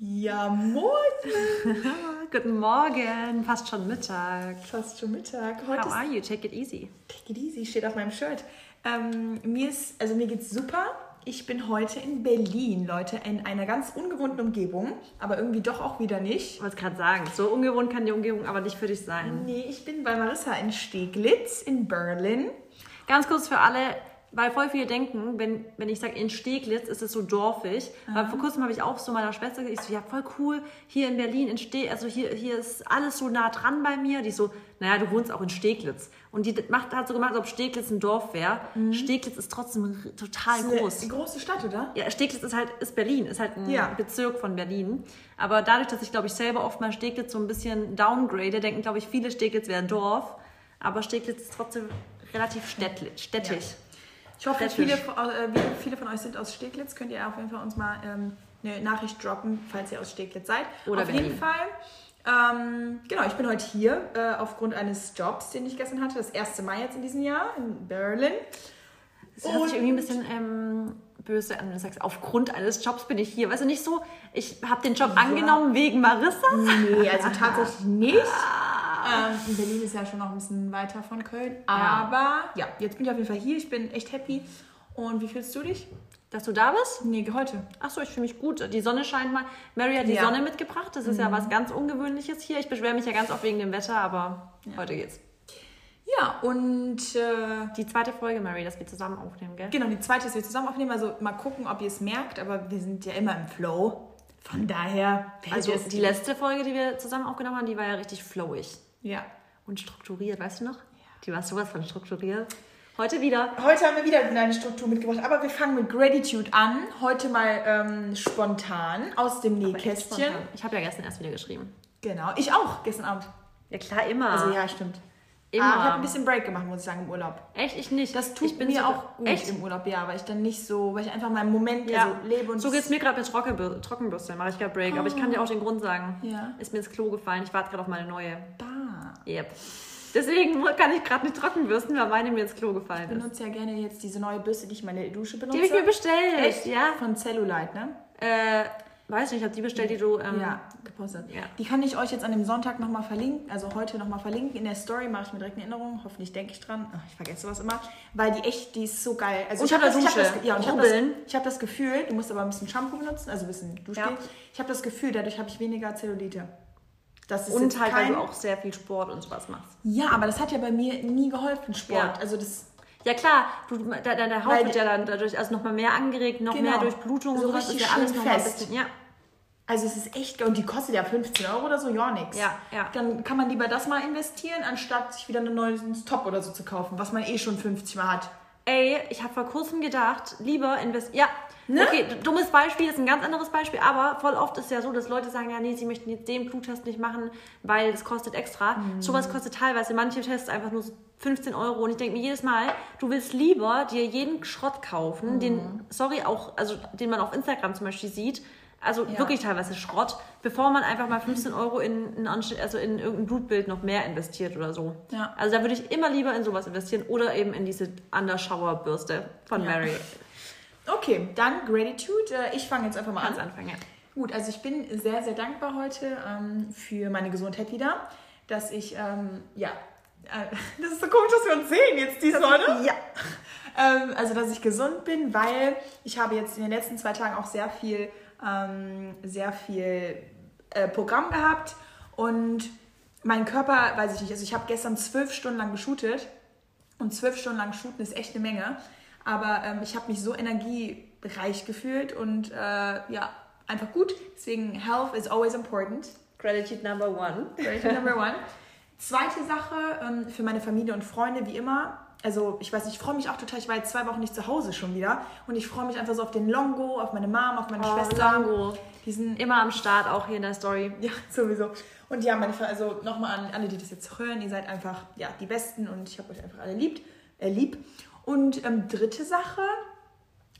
Ja, moin. Guten Morgen, fast schon Mittag. Fast schon Mittag. Heute How are you? Take it easy. Take it easy steht auf meinem Shirt. Ähm, mir ist, also mir geht's super. Ich bin heute in Berlin, Leute, in einer ganz ungewohnten Umgebung, aber irgendwie doch auch wieder nicht. Ich wollte gerade sagen, so ungewohnt kann die Umgebung aber nicht für dich sein. Nee, ich bin bei Marissa in Steglitz in Berlin. Ganz kurz für alle, weil voll viele denken, wenn, wenn ich sage in Steglitz, ist es so dorfig. Weil vor kurzem habe ich auch so meiner Schwester gesagt, ich so, ja, voll cool, hier in Berlin, in Ste also hier, hier ist alles so nah dran bei mir. Die so, naja, du wohnst auch in Steglitz. Und die macht, hat so gemacht, als ob Steglitz ein Dorf wäre. Steglitz ist trotzdem total Eine groß. große Stadt, oder? Ja, Steglitz ist halt ist Berlin, ist halt ein Ja. Bezirk von Berlin. Aber dadurch, dass ich, glaube ich, selber oft mal Steglitz so ein bisschen downgrade, denken, glaube ich, viele Steglitz wäre ein Dorf. Aber Steglitz ist trotzdem relativ städtlich, städtisch. Ich hoffe, viele, von- äh, viele von euch sind aus Steglitz. Könnt ihr auf jeden Fall uns mal ähm, eine Nachricht droppen, falls ihr aus Steglitz seid. Oder auf jeden Fall. Ähm, genau, ich bin heute hier äh, aufgrund eines Jobs, den ich gestern hatte. Das erste Mal jetzt in diesem Jahr in Berlin. Das hört sich irgendwie ein bisschen ähm, böse an, wenn du sagst, aufgrund eines Jobs bin ich hier. Weißt du, nicht so, ich habe den Job angenommen wegen Marissa. Nee, also tatsächlich nicht. Ähm, Berlin ist ja schon noch ein bisschen weiter von Köln. Aber ja, jetzt bin ich auf jeden Fall hier. Ich bin echt happy. Und wie fühlst du dich? Dass du da bist? Nee, heute. Achso, ich fühle mich gut. Die Sonne scheint mal. Mary hat die Ja. Sonne mitgebracht. Das ist ja was ganz Ungewöhnliches hier. Ich beschwere mich ja ganz oft wegen dem Wetter, aber heute geht's. Ja, und äh, Die zweite Folge, Mary, dass wir zusammen aufnehmen, gell? Genau, die zweite, dass wir zusammen aufnehmen. Also mal gucken, ob ihr es merkt, aber wir sind ja immer im Flow. Von daher, Also die letzte Folge, die wir zusammen aufgenommen haben, die war ja richtig flowig Ja. und strukturiert, weißt du noch? Die war sowas von strukturiert. Heute wieder. Heute haben wir wieder eine Struktur mitgebracht, aber wir fangen mit Gratitude an. Heute mal ähm, spontan aus dem Nähkästchen. Ich habe ja gestern erst wieder geschrieben. Genau, ich auch, gestern Abend. Ja klar, immer. Also ja, stimmt. Immer. Ah, ich habe ein bisschen Break gemacht, muss ich sagen, im Urlaub. Echt, ich nicht. Das tut ich bin mir so, auch gut Echt? im Urlaub, ja, weil ich dann nicht so, weil ich einfach im Moment Ja. also lebe und so geht's mir gerade mit Trockenbür Trockenbürste. Mache ich gerade Break. Aber ich kann dir auch den Grund sagen. Ja. Ist mir ins Klo gefallen. Ich warte gerade auf meine neue. Bah. Yep. Deswegen kann ich gerade nicht trockenbürsten, weil meine mir ins Klo gefallen Ich ist. benutze ja gerne jetzt diese neue Bürste, die ich in meine Dusche benutze. Die habe ich mir bestellt. Echt? Ja. Von Cellulite, ne? Äh, weiß nicht, ich habe die bestellt, die du. Ähm, ja, gepostet. ja. Die kann ich euch jetzt an dem Sonntag nochmal verlinken, also heute nochmal verlinken. In der Story mache ich mir direkt eine Erinnerung. Hoffentlich denke ich dran. Ach, ich vergesse sowas immer. Weil die echt, die ist so geil. Also Und ich habe das, ich hab das, ja, ich habe das, ich hab das Gefühl, du musst aber ein bisschen Shampoo benutzen, also ein bisschen Duschgel. Ja. Ich habe das Gefühl, dadurch habe ich weniger Zellulite. Das ist Und halt, weil kein, du auch sehr viel Sport und sowas machst. Ja, aber das hat ja bei mir nie geholfen, Sport. Ja. Also das Ja klar, du, de- deine Haut Weil- wird ja dann dadurch also nochmal mehr angeregt, noch Genau. mehr Durchblutung und So sowas. Ist richtig ja alles schön noch mal ein bisschen. Ja. Also es ist echt, und die kostet ja 15 Euro oder so, ja nix. Ja, ja. Dann kann man lieber das mal investieren, anstatt sich wieder ein neues Top oder so zu kaufen, was man eh schon 50 Mal hat. Ey, ich habe vor kurzem gedacht, lieber investieren. Ja, Ne? okay, dummes Beispiel, ist ein ganz anderes Beispiel, aber voll oft ist ja so, dass Leute sagen, ja, nee, sie möchten jetzt den Bluttest nicht machen, weil das kostet extra. Mhm. Sowas kostet teilweise manche Tests einfach nur so 15 Euro und ich denke mir jedes Mal, du willst lieber dir jeden Schrott kaufen, Mhm. den, sorry, auch, also den man auf Instagram zum Beispiel sieht, also Ja. wirklich teilweise Schrott, bevor man einfach mal 15 Euro in, in, also in irgendein Blutbild noch mehr investiert oder so. Ja. Also da würde ich immer lieber in sowas investieren oder eben in diese Undershower-Bürste von Ja. Mary. Okay, dann Gratitude. Äh, Ich fange jetzt einfach mal Kannst an. anfangen, ja. Gut, also ich bin sehr, sehr dankbar heute ähm, für meine Gesundheit wieder, dass ich, ähm, ja, äh, das ist so komisch, dass wir uns sehen jetzt diese Leute. Ja. Ähm, also, dass ich gesund bin, weil ich habe jetzt in den letzten zwei Tagen auch sehr viel, ähm, sehr viel äh, Programm gehabt und mein Körper, weiß ich nicht, also ich habe gestern zwölf Stunden lang geshootet und zwölf Stunden lang shooten ist echt eine Menge. Aber ähm, ich habe mich so energiereich gefühlt und äh, ja, einfach gut. Deswegen, health is always important. Gratitude number one. Gratitude number one. Zweite Sache ähm, für meine Familie und Freunde, wie immer. Also, ich weiß nicht, ich freue mich auch total. Ich war jetzt zwei Wochen nicht zu Hause schon wieder. Und ich freue mich einfach so auf den Longo, auf meine Mom, auf meine Oh, Schwester. Longo. Die sind Immer am Start, auch hier in der Story. ja, sowieso. Und ja, meine, also nochmal an alle, die das jetzt hören, ihr seid einfach ja, die Besten und ich habe euch einfach alle liebt, äh, lieb. Und ähm, dritte Sache,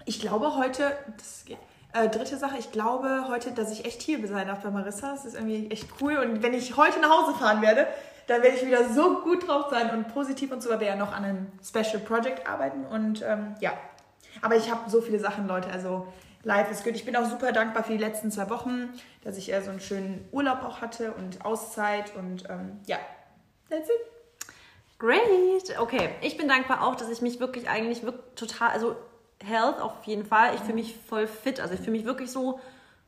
ich glaube heute, das äh, dritte Sache, ich glaube heute, dass ich echt hier sein darf bei Marissa. Das ist irgendwie echt cool. Und wenn ich heute nach Hause fahren werde, dann werde ich wieder so gut drauf sein und positiv und so, weil wir ja noch an einem Special Project arbeiten. Und ähm, ja, aber ich habe so viele Sachen, Leute. Also life is good. Ich bin auch super dankbar für die letzten zwei Wochen, dass ich eher so einen schönen Urlaub auch hatte und Auszeit und ähm, ja, that's it. Great. Okay, ich bin dankbar auch, dass ich mich wirklich eigentlich wirklich total, also Health auf jeden Fall. Ich fühle mich voll fit. Also ich fühle mich wirklich so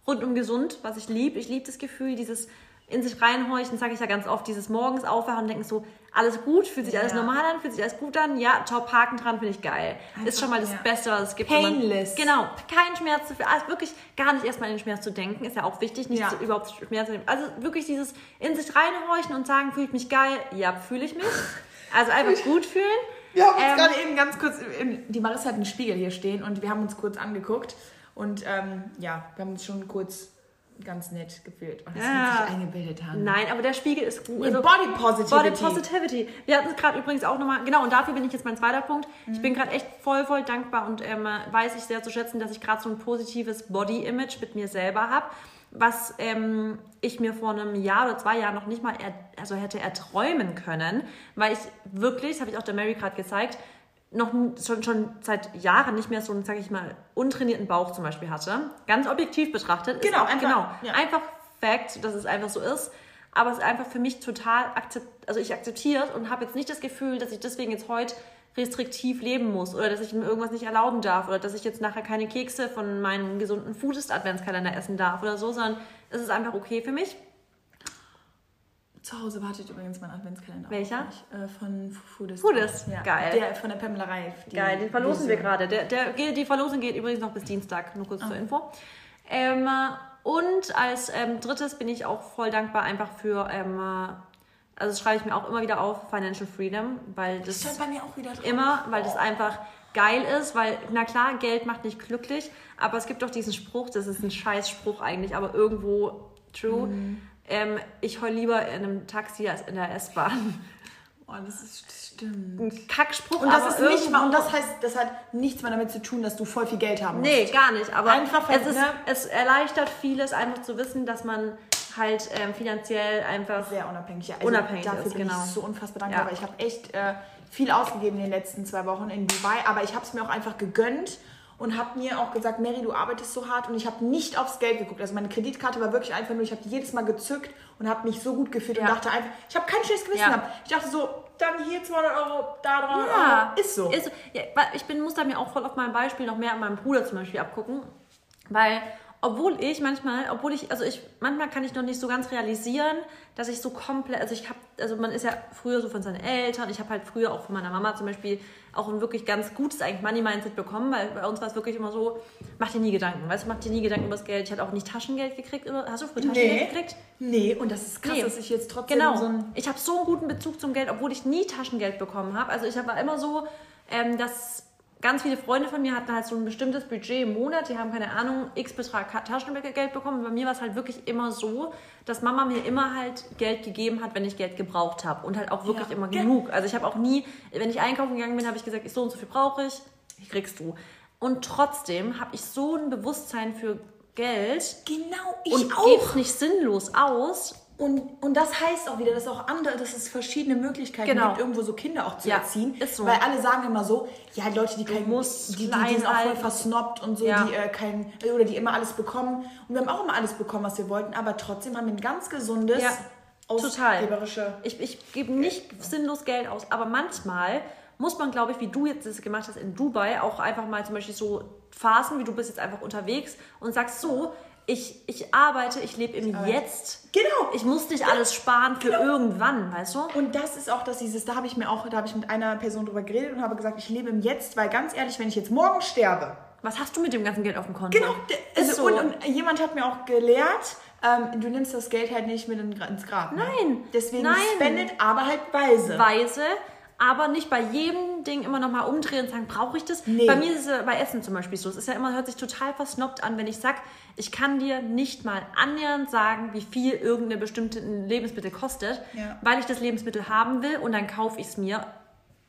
rundum gesund, was ich liebe. Ich liebe das Gefühl, dieses in sich reinhorchen, sage ich ja ganz oft, dieses morgens aufwachen und denken so, alles gut, fühlt sich alles ja. normal an, fühlt sich alles gut an, ja, top, Haken dran, finde ich geil. Einfach, ist schon mal das ja. Beste, was es gibt. Painless. Man, genau, kein Schmerz dafür, also wirklich gar nicht erstmal in den Schmerz zu denken, ist ja auch wichtig, nicht ja. zu, überhaupt Schmerz zu nehmen. Also wirklich dieses in sich reinhorchen und sagen, fühlt mich geil, ja, fühle ich mich. Also einfach gut fühlen. Wir haben uns ähm, gerade eben ganz kurz, die Marissa hat einen Spiegel hier stehen und wir haben uns kurz angeguckt und ähm, ja, wir haben uns schon kurz ganz nett gefühlt und das ja. sich eingebildet haben. Nein, aber der Spiegel ist gut. Also Body Positivity. Body Positivity. Wir hatten es gerade übrigens auch nochmal, genau, und dafür bin ich jetzt mein zweiter Punkt. Mhm. Ich bin gerade echt voll, voll dankbar und ähm, weiß ich sehr zu schätzen, dass ich gerade so ein positives Body-Image mit mir selber habe, was ähm, ich mir vor einem Jahr oder zwei Jahren noch nicht mal er, also hätte erträumen können, weil ich wirklich, das habe ich auch der Mary gerade gezeigt, noch schon, schon seit Jahren nicht mehr so einen, sag ich mal, untrainierten Bauch zum Beispiel hatte. Ganz objektiv betrachtet. Genau, auch, einfach, genau. Ja. Einfach Fact, dass es einfach so ist. Aber es ist einfach für mich total akzept, also ich akzeptiert und habe jetzt nicht das Gefühl, dass ich deswegen jetzt heute restriktiv leben muss oder dass ich mir irgendwas nicht erlauben darf oder dass ich jetzt nachher keine Kekse von meinem gesunden Foodist Adventskalender essen darf oder so, sondern es ist einfach okay für mich. Zu Hause wartet übrigens mein Adventskalender. Welcher? Äh, von Foodist. Foodist, ja. geil. Der von der Pamela Reif. Geil, den verlosen wir gerade. Der, der, die Verlosung geht übrigens noch bis Dienstag, nur kurz oh. zur Info. Ähm, und als ähm, drittes bin ich auch voll dankbar einfach für, ähm, also das schreibe ich mir auch immer wieder auf, Financial Freedom, weil das, das immer, weil oh. das einfach geil ist, weil, na klar, Geld macht nicht glücklich, aber es gibt doch diesen Spruch, das ist ein Scheißspruch eigentlich, aber irgendwo true. Mhm ähm, ich heul lieber in einem Taxi als in der S-Bahn. Oh, das, ist, das stimmt. Ein Kackspruch. Und das ist nicht mal, und das heißt, das hat nichts mehr damit zu tun, dass du voll viel Geld haben musst. Nee, gar nicht. Aber einfach, es, ist, ne? es erleichtert vieles, einfach zu wissen, dass man halt ähm, finanziell einfach sehr unabhängig, ja. also unabhängig dafür ist. Bin genau. ich so unfassbar dankbar, ja. ich habe echt äh, viel ausgegeben in den letzten zwei Wochen in Dubai, aber ich habe es mir auch einfach gegönnt und habe mir auch gesagt, Mary, du arbeitest so hart und ich habe nicht aufs Geld geguckt. Also meine Kreditkarte war wirklich einfach nur, ich habe jedes Mal gezückt und habe mich so gut gefühlt ja. und dachte einfach, ich habe kein schlechtes Gewissen ja. gehabt. Ich dachte so, dann hier 200 Euro, da 300 ja. Euro. Ist so. Ist, ja, ich bin, muss da mir auch voll auf mein Beispiel noch mehr an meinem Bruder zum Beispiel abgucken, weil obwohl ich manchmal, obwohl ich, also ich, manchmal kann ich noch nicht so ganz realisieren, dass ich so komplett, also ich habe, also man ist ja früher so von seinen Eltern, ich habe halt früher auch von meiner Mama zum Beispiel auch ein wirklich ganz gutes eigentlich Money-Mindset bekommen, weil bei uns war es wirklich immer so, mach dir nie Gedanken, weißt du, mach dir nie Gedanken über das Geld. Ich hatte auch nicht Taschengeld gekriegt, hast du früher Taschengeld nee. gekriegt? Nee, und das ist krass, nee. dass ich jetzt trotzdem genau. so ein... Ich habe so einen guten Bezug zum Geld, obwohl ich nie Taschengeld bekommen habe. Also ich war immer so, ähm, dass ganz viele Freunde von mir hatten halt so ein bestimmtes Budget im Monat, die haben keine Ahnung, x Betrag Taschengeld bekommen. Bei mir war es halt wirklich immer so, dass Mama mir immer halt Geld gegeben hat, wenn ich Geld gebraucht habe und halt auch wirklich ja. immer genug. Also ich habe auch nie, wenn ich einkaufen gegangen bin, habe ich gesagt, so und so viel brauche ich, kriegst du. Und trotzdem habe ich so ein Bewusstsein für Geld. Genau, ich und auch. Und nicht sinnlos aus und, und das heißt auch wieder, dass auch andere, dass es verschiedene Möglichkeiten genau. gibt, irgendwo so Kinder auch zu ja, erziehen. Ist so. Weil alle sagen immer so, ja, Leute, die kein, die, die, die sind auch voll versnobbt und so, ja. die äh, kein, oder die immer alles bekommen. Und wir haben auch immer alles bekommen, was wir wollten, aber trotzdem haben wir ein ganz gesundes, ja, ausgeberische. Ich, ich gebe nicht ja. sinnlos Geld aus, aber manchmal muss man, glaube ich, wie du jetzt das gemacht hast in Dubai, auch einfach mal zum Beispiel so Phasen, wie du bist jetzt einfach unterwegs und sagst so, ich, ich arbeite, ich lebe im ich Jetzt. Genau. Ich muss nicht alles sparen für genau. irgendwann, weißt du? Und das ist auch das, dieses, da habe ich mir auch, da habe ich mit einer Person drüber geredet und habe gesagt, ich lebe im Jetzt, weil ganz ehrlich, wenn ich jetzt morgen sterbe. Was hast du mit dem ganzen Geld auf dem Konto? Genau. Also, so. und, und, jemand hat mir auch gelehrt, ähm, du nimmst das Geld halt nicht mit ins Grab. Ne? Nein. Deswegen Nein. spendet, aber halt weise. Weise aber nicht bei jedem Ding immer nochmal umdrehen und sagen, brauche ich das? Nee. Bei mir ist es bei Essen zum Beispiel so. Es ist ja immer, hört sich total versnobbt an, wenn ich sage, ich kann dir nicht mal annähernd sagen, wie viel irgendeine bestimmte Lebensmittel kostet, ja. weil ich das Lebensmittel haben will und dann kaufe ich es mir.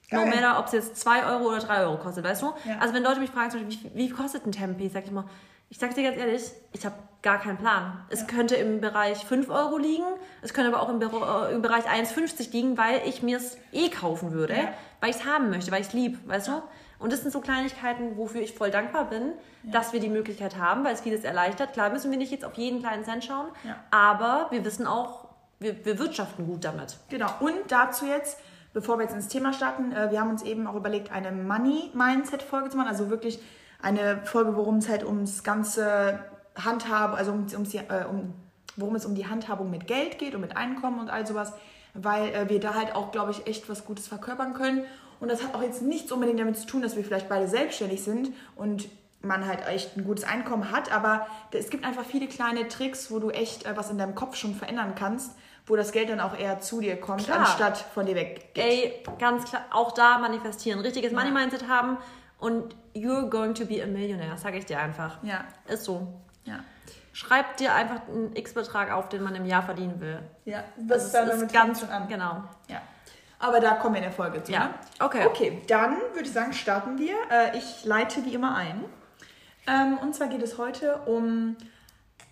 Geil. No matter, ob es jetzt 2 Euro oder 3 Euro kostet, weißt du? Ja. Also wenn Leute mich fragen, wie, wie kostet ein Tempeh, sag ich immer, ich sag dir ganz ehrlich, ich habe gar keinen Plan. Es ja. könnte im Bereich 5 Euro liegen, es könnte aber auch im, äh, im Bereich 1,50 liegen, weil ich mir es eh kaufen würde, ja. weil ich es haben möchte, weil ich es lieb, weißt du? Und das sind so Kleinigkeiten, wofür ich voll dankbar bin, ja. dass wir die Möglichkeit haben, weil es vieles erleichtert. Klar müssen wir nicht jetzt auf jeden kleinen Cent schauen, aber wir wissen auch, wir, wir wirtschaften gut damit. Genau. Und dazu jetzt, bevor wir jetzt ins Thema starten, äh, wir haben uns eben auch überlegt, eine Money-Mindset-Folge zu machen. Also wirklich eine Folge, worum es halt ums ganze Handhaben, also um, ums, äh, um, worum es um die Handhabung mit Geld geht und mit Einkommen und all sowas, weil äh, wir da halt auch, glaube ich, echt was Gutes verkörpern können. Und das hat auch jetzt nichts unbedingt damit zu tun, dass wir vielleicht beide selbstständig sind und man halt echt ein gutes Einkommen hat, aber es gibt einfach viele kleine Tricks, wo du echt äh, was in deinem Kopf schon verändern kannst, wo das Geld dann auch eher zu dir kommt, klar. anstatt von dir weg. Ey, ganz klar, auch da manifestieren, richtiges ja. Money Mindset haben und you're going to be a millionaire, sage ich dir einfach. Ja. Ist so. Ja. Schreib dir einfach einen X-Betrag auf, den man im Jahr verdienen will. Ja, das, das ist, ist ganz schon an. Genau. Ja. Aber da kommen wir in der Folge zu. Ja. Ne? Okay. Okay, dann würde ich sagen, starten wir. Äh, ich leite wie immer ein. Ähm, und zwar geht es heute um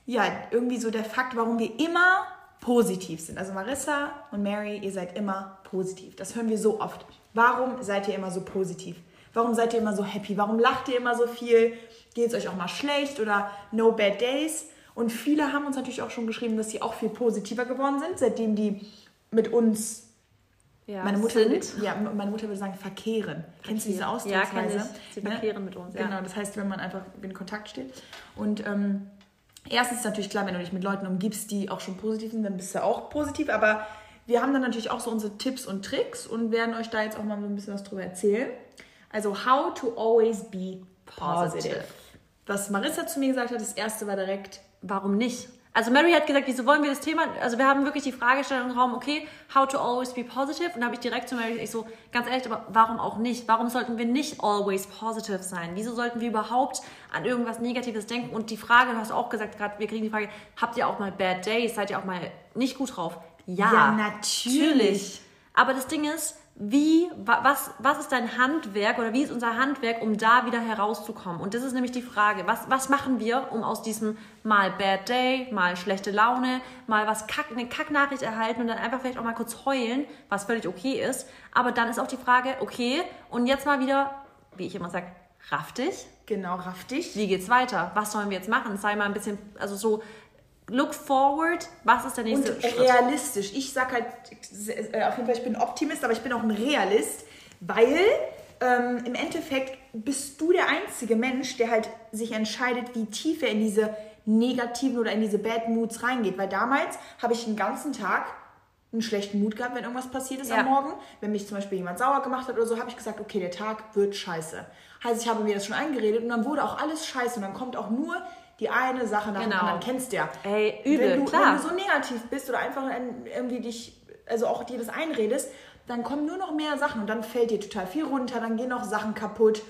ja, irgendwie so der Fakt, warum wir immer positiv sind. Also Marissa und Mary, ihr seid immer positiv. Das hören wir so oft. Warum seid ihr immer so positiv? Warum seid ihr immer so happy? Warum lacht ihr immer so viel? Geht es euch auch mal schlecht oder no bad days? Und viele haben uns natürlich auch schon geschrieben, dass sie auch viel positiver geworden sind, seitdem die mit uns ja, meine Mutter sind. ja, meine Mutter würde sagen verkehren. Kennst du diese Ausdrucksweise? Ja, Sie ne? verkehren mit uns. Ja. Genau, das heißt, wenn man einfach in Kontakt steht. Und ähm, erstens ist natürlich klar, wenn du dich mit Leuten umgibst, die auch schon positiv sind, dann bist du auch positiv. Aber wir haben dann natürlich auch so unsere Tipps und Tricks und werden euch da jetzt auch mal so ein bisschen was drüber erzählen. Also, how to always be positive. Was Marissa zu mir gesagt hat, das erste war direkt, warum nicht? Also Mary hat gesagt, wieso wollen wir das Thema, also wir haben wirklich die Fragestellung im Raum, okay, how to always be positive? Und da habe ich direkt zu Mary gesagt, ich so, ganz ehrlich, aber warum auch nicht? Warum sollten wir nicht always positive sein? Wieso sollten wir überhaupt an irgendwas Negatives denken? Und die Frage, du hast auch gesagt gerade, wir kriegen die Frage, habt ihr auch mal bad days? Seid ihr auch mal nicht gut drauf? Ja, ja natürlich. natürlich. Aber das Ding ist, wie, was, was ist dein Handwerk oder wie ist unser Handwerk, um da wieder herauszukommen? Und das ist nämlich die Frage, was, was machen wir, um aus diesem mal Bad Day, mal schlechte Laune, mal was Kack, eine Kacknachricht erhalten und dann einfach vielleicht auch mal kurz heulen, was völlig okay ist. Aber dann ist auch die Frage, okay, und jetzt mal wieder, wie ich immer sage, raff dich. Genau, raff dich. Wie geht's weiter? Was sollen wir jetzt machen? Sei mal ein bisschen, also so look forward, was ist der nächste und Schritt? realistisch. Ich sag halt, äh, auf jeden Fall, ich bin Optimist, aber ich bin auch ein Realist, weil ähm, im Endeffekt bist du der einzige Mensch, der halt sich entscheidet, wie tief er in diese negativen oder in diese Bad Moods reingeht. Weil damals habe ich den ganzen Tag einen schlechten Mut gehabt, wenn irgendwas passiert ist ja. am Morgen. Wenn mich zum Beispiel jemand sauer gemacht hat oder so, habe ich gesagt, okay, der Tag wird scheiße. Heißt, ich habe mir das schon eingeredet und dann wurde auch alles scheiße und dann kommt auch nur die eine Sache nach genau. dem anderen kennst du ja. Ey, übel, wenn du, klar. Wenn du so negativ bist oder einfach irgendwie dich, also auch dir das einredest, dann kommen nur noch mehr Sachen und dann fällt dir total viel runter, dann gehen noch Sachen kaputt,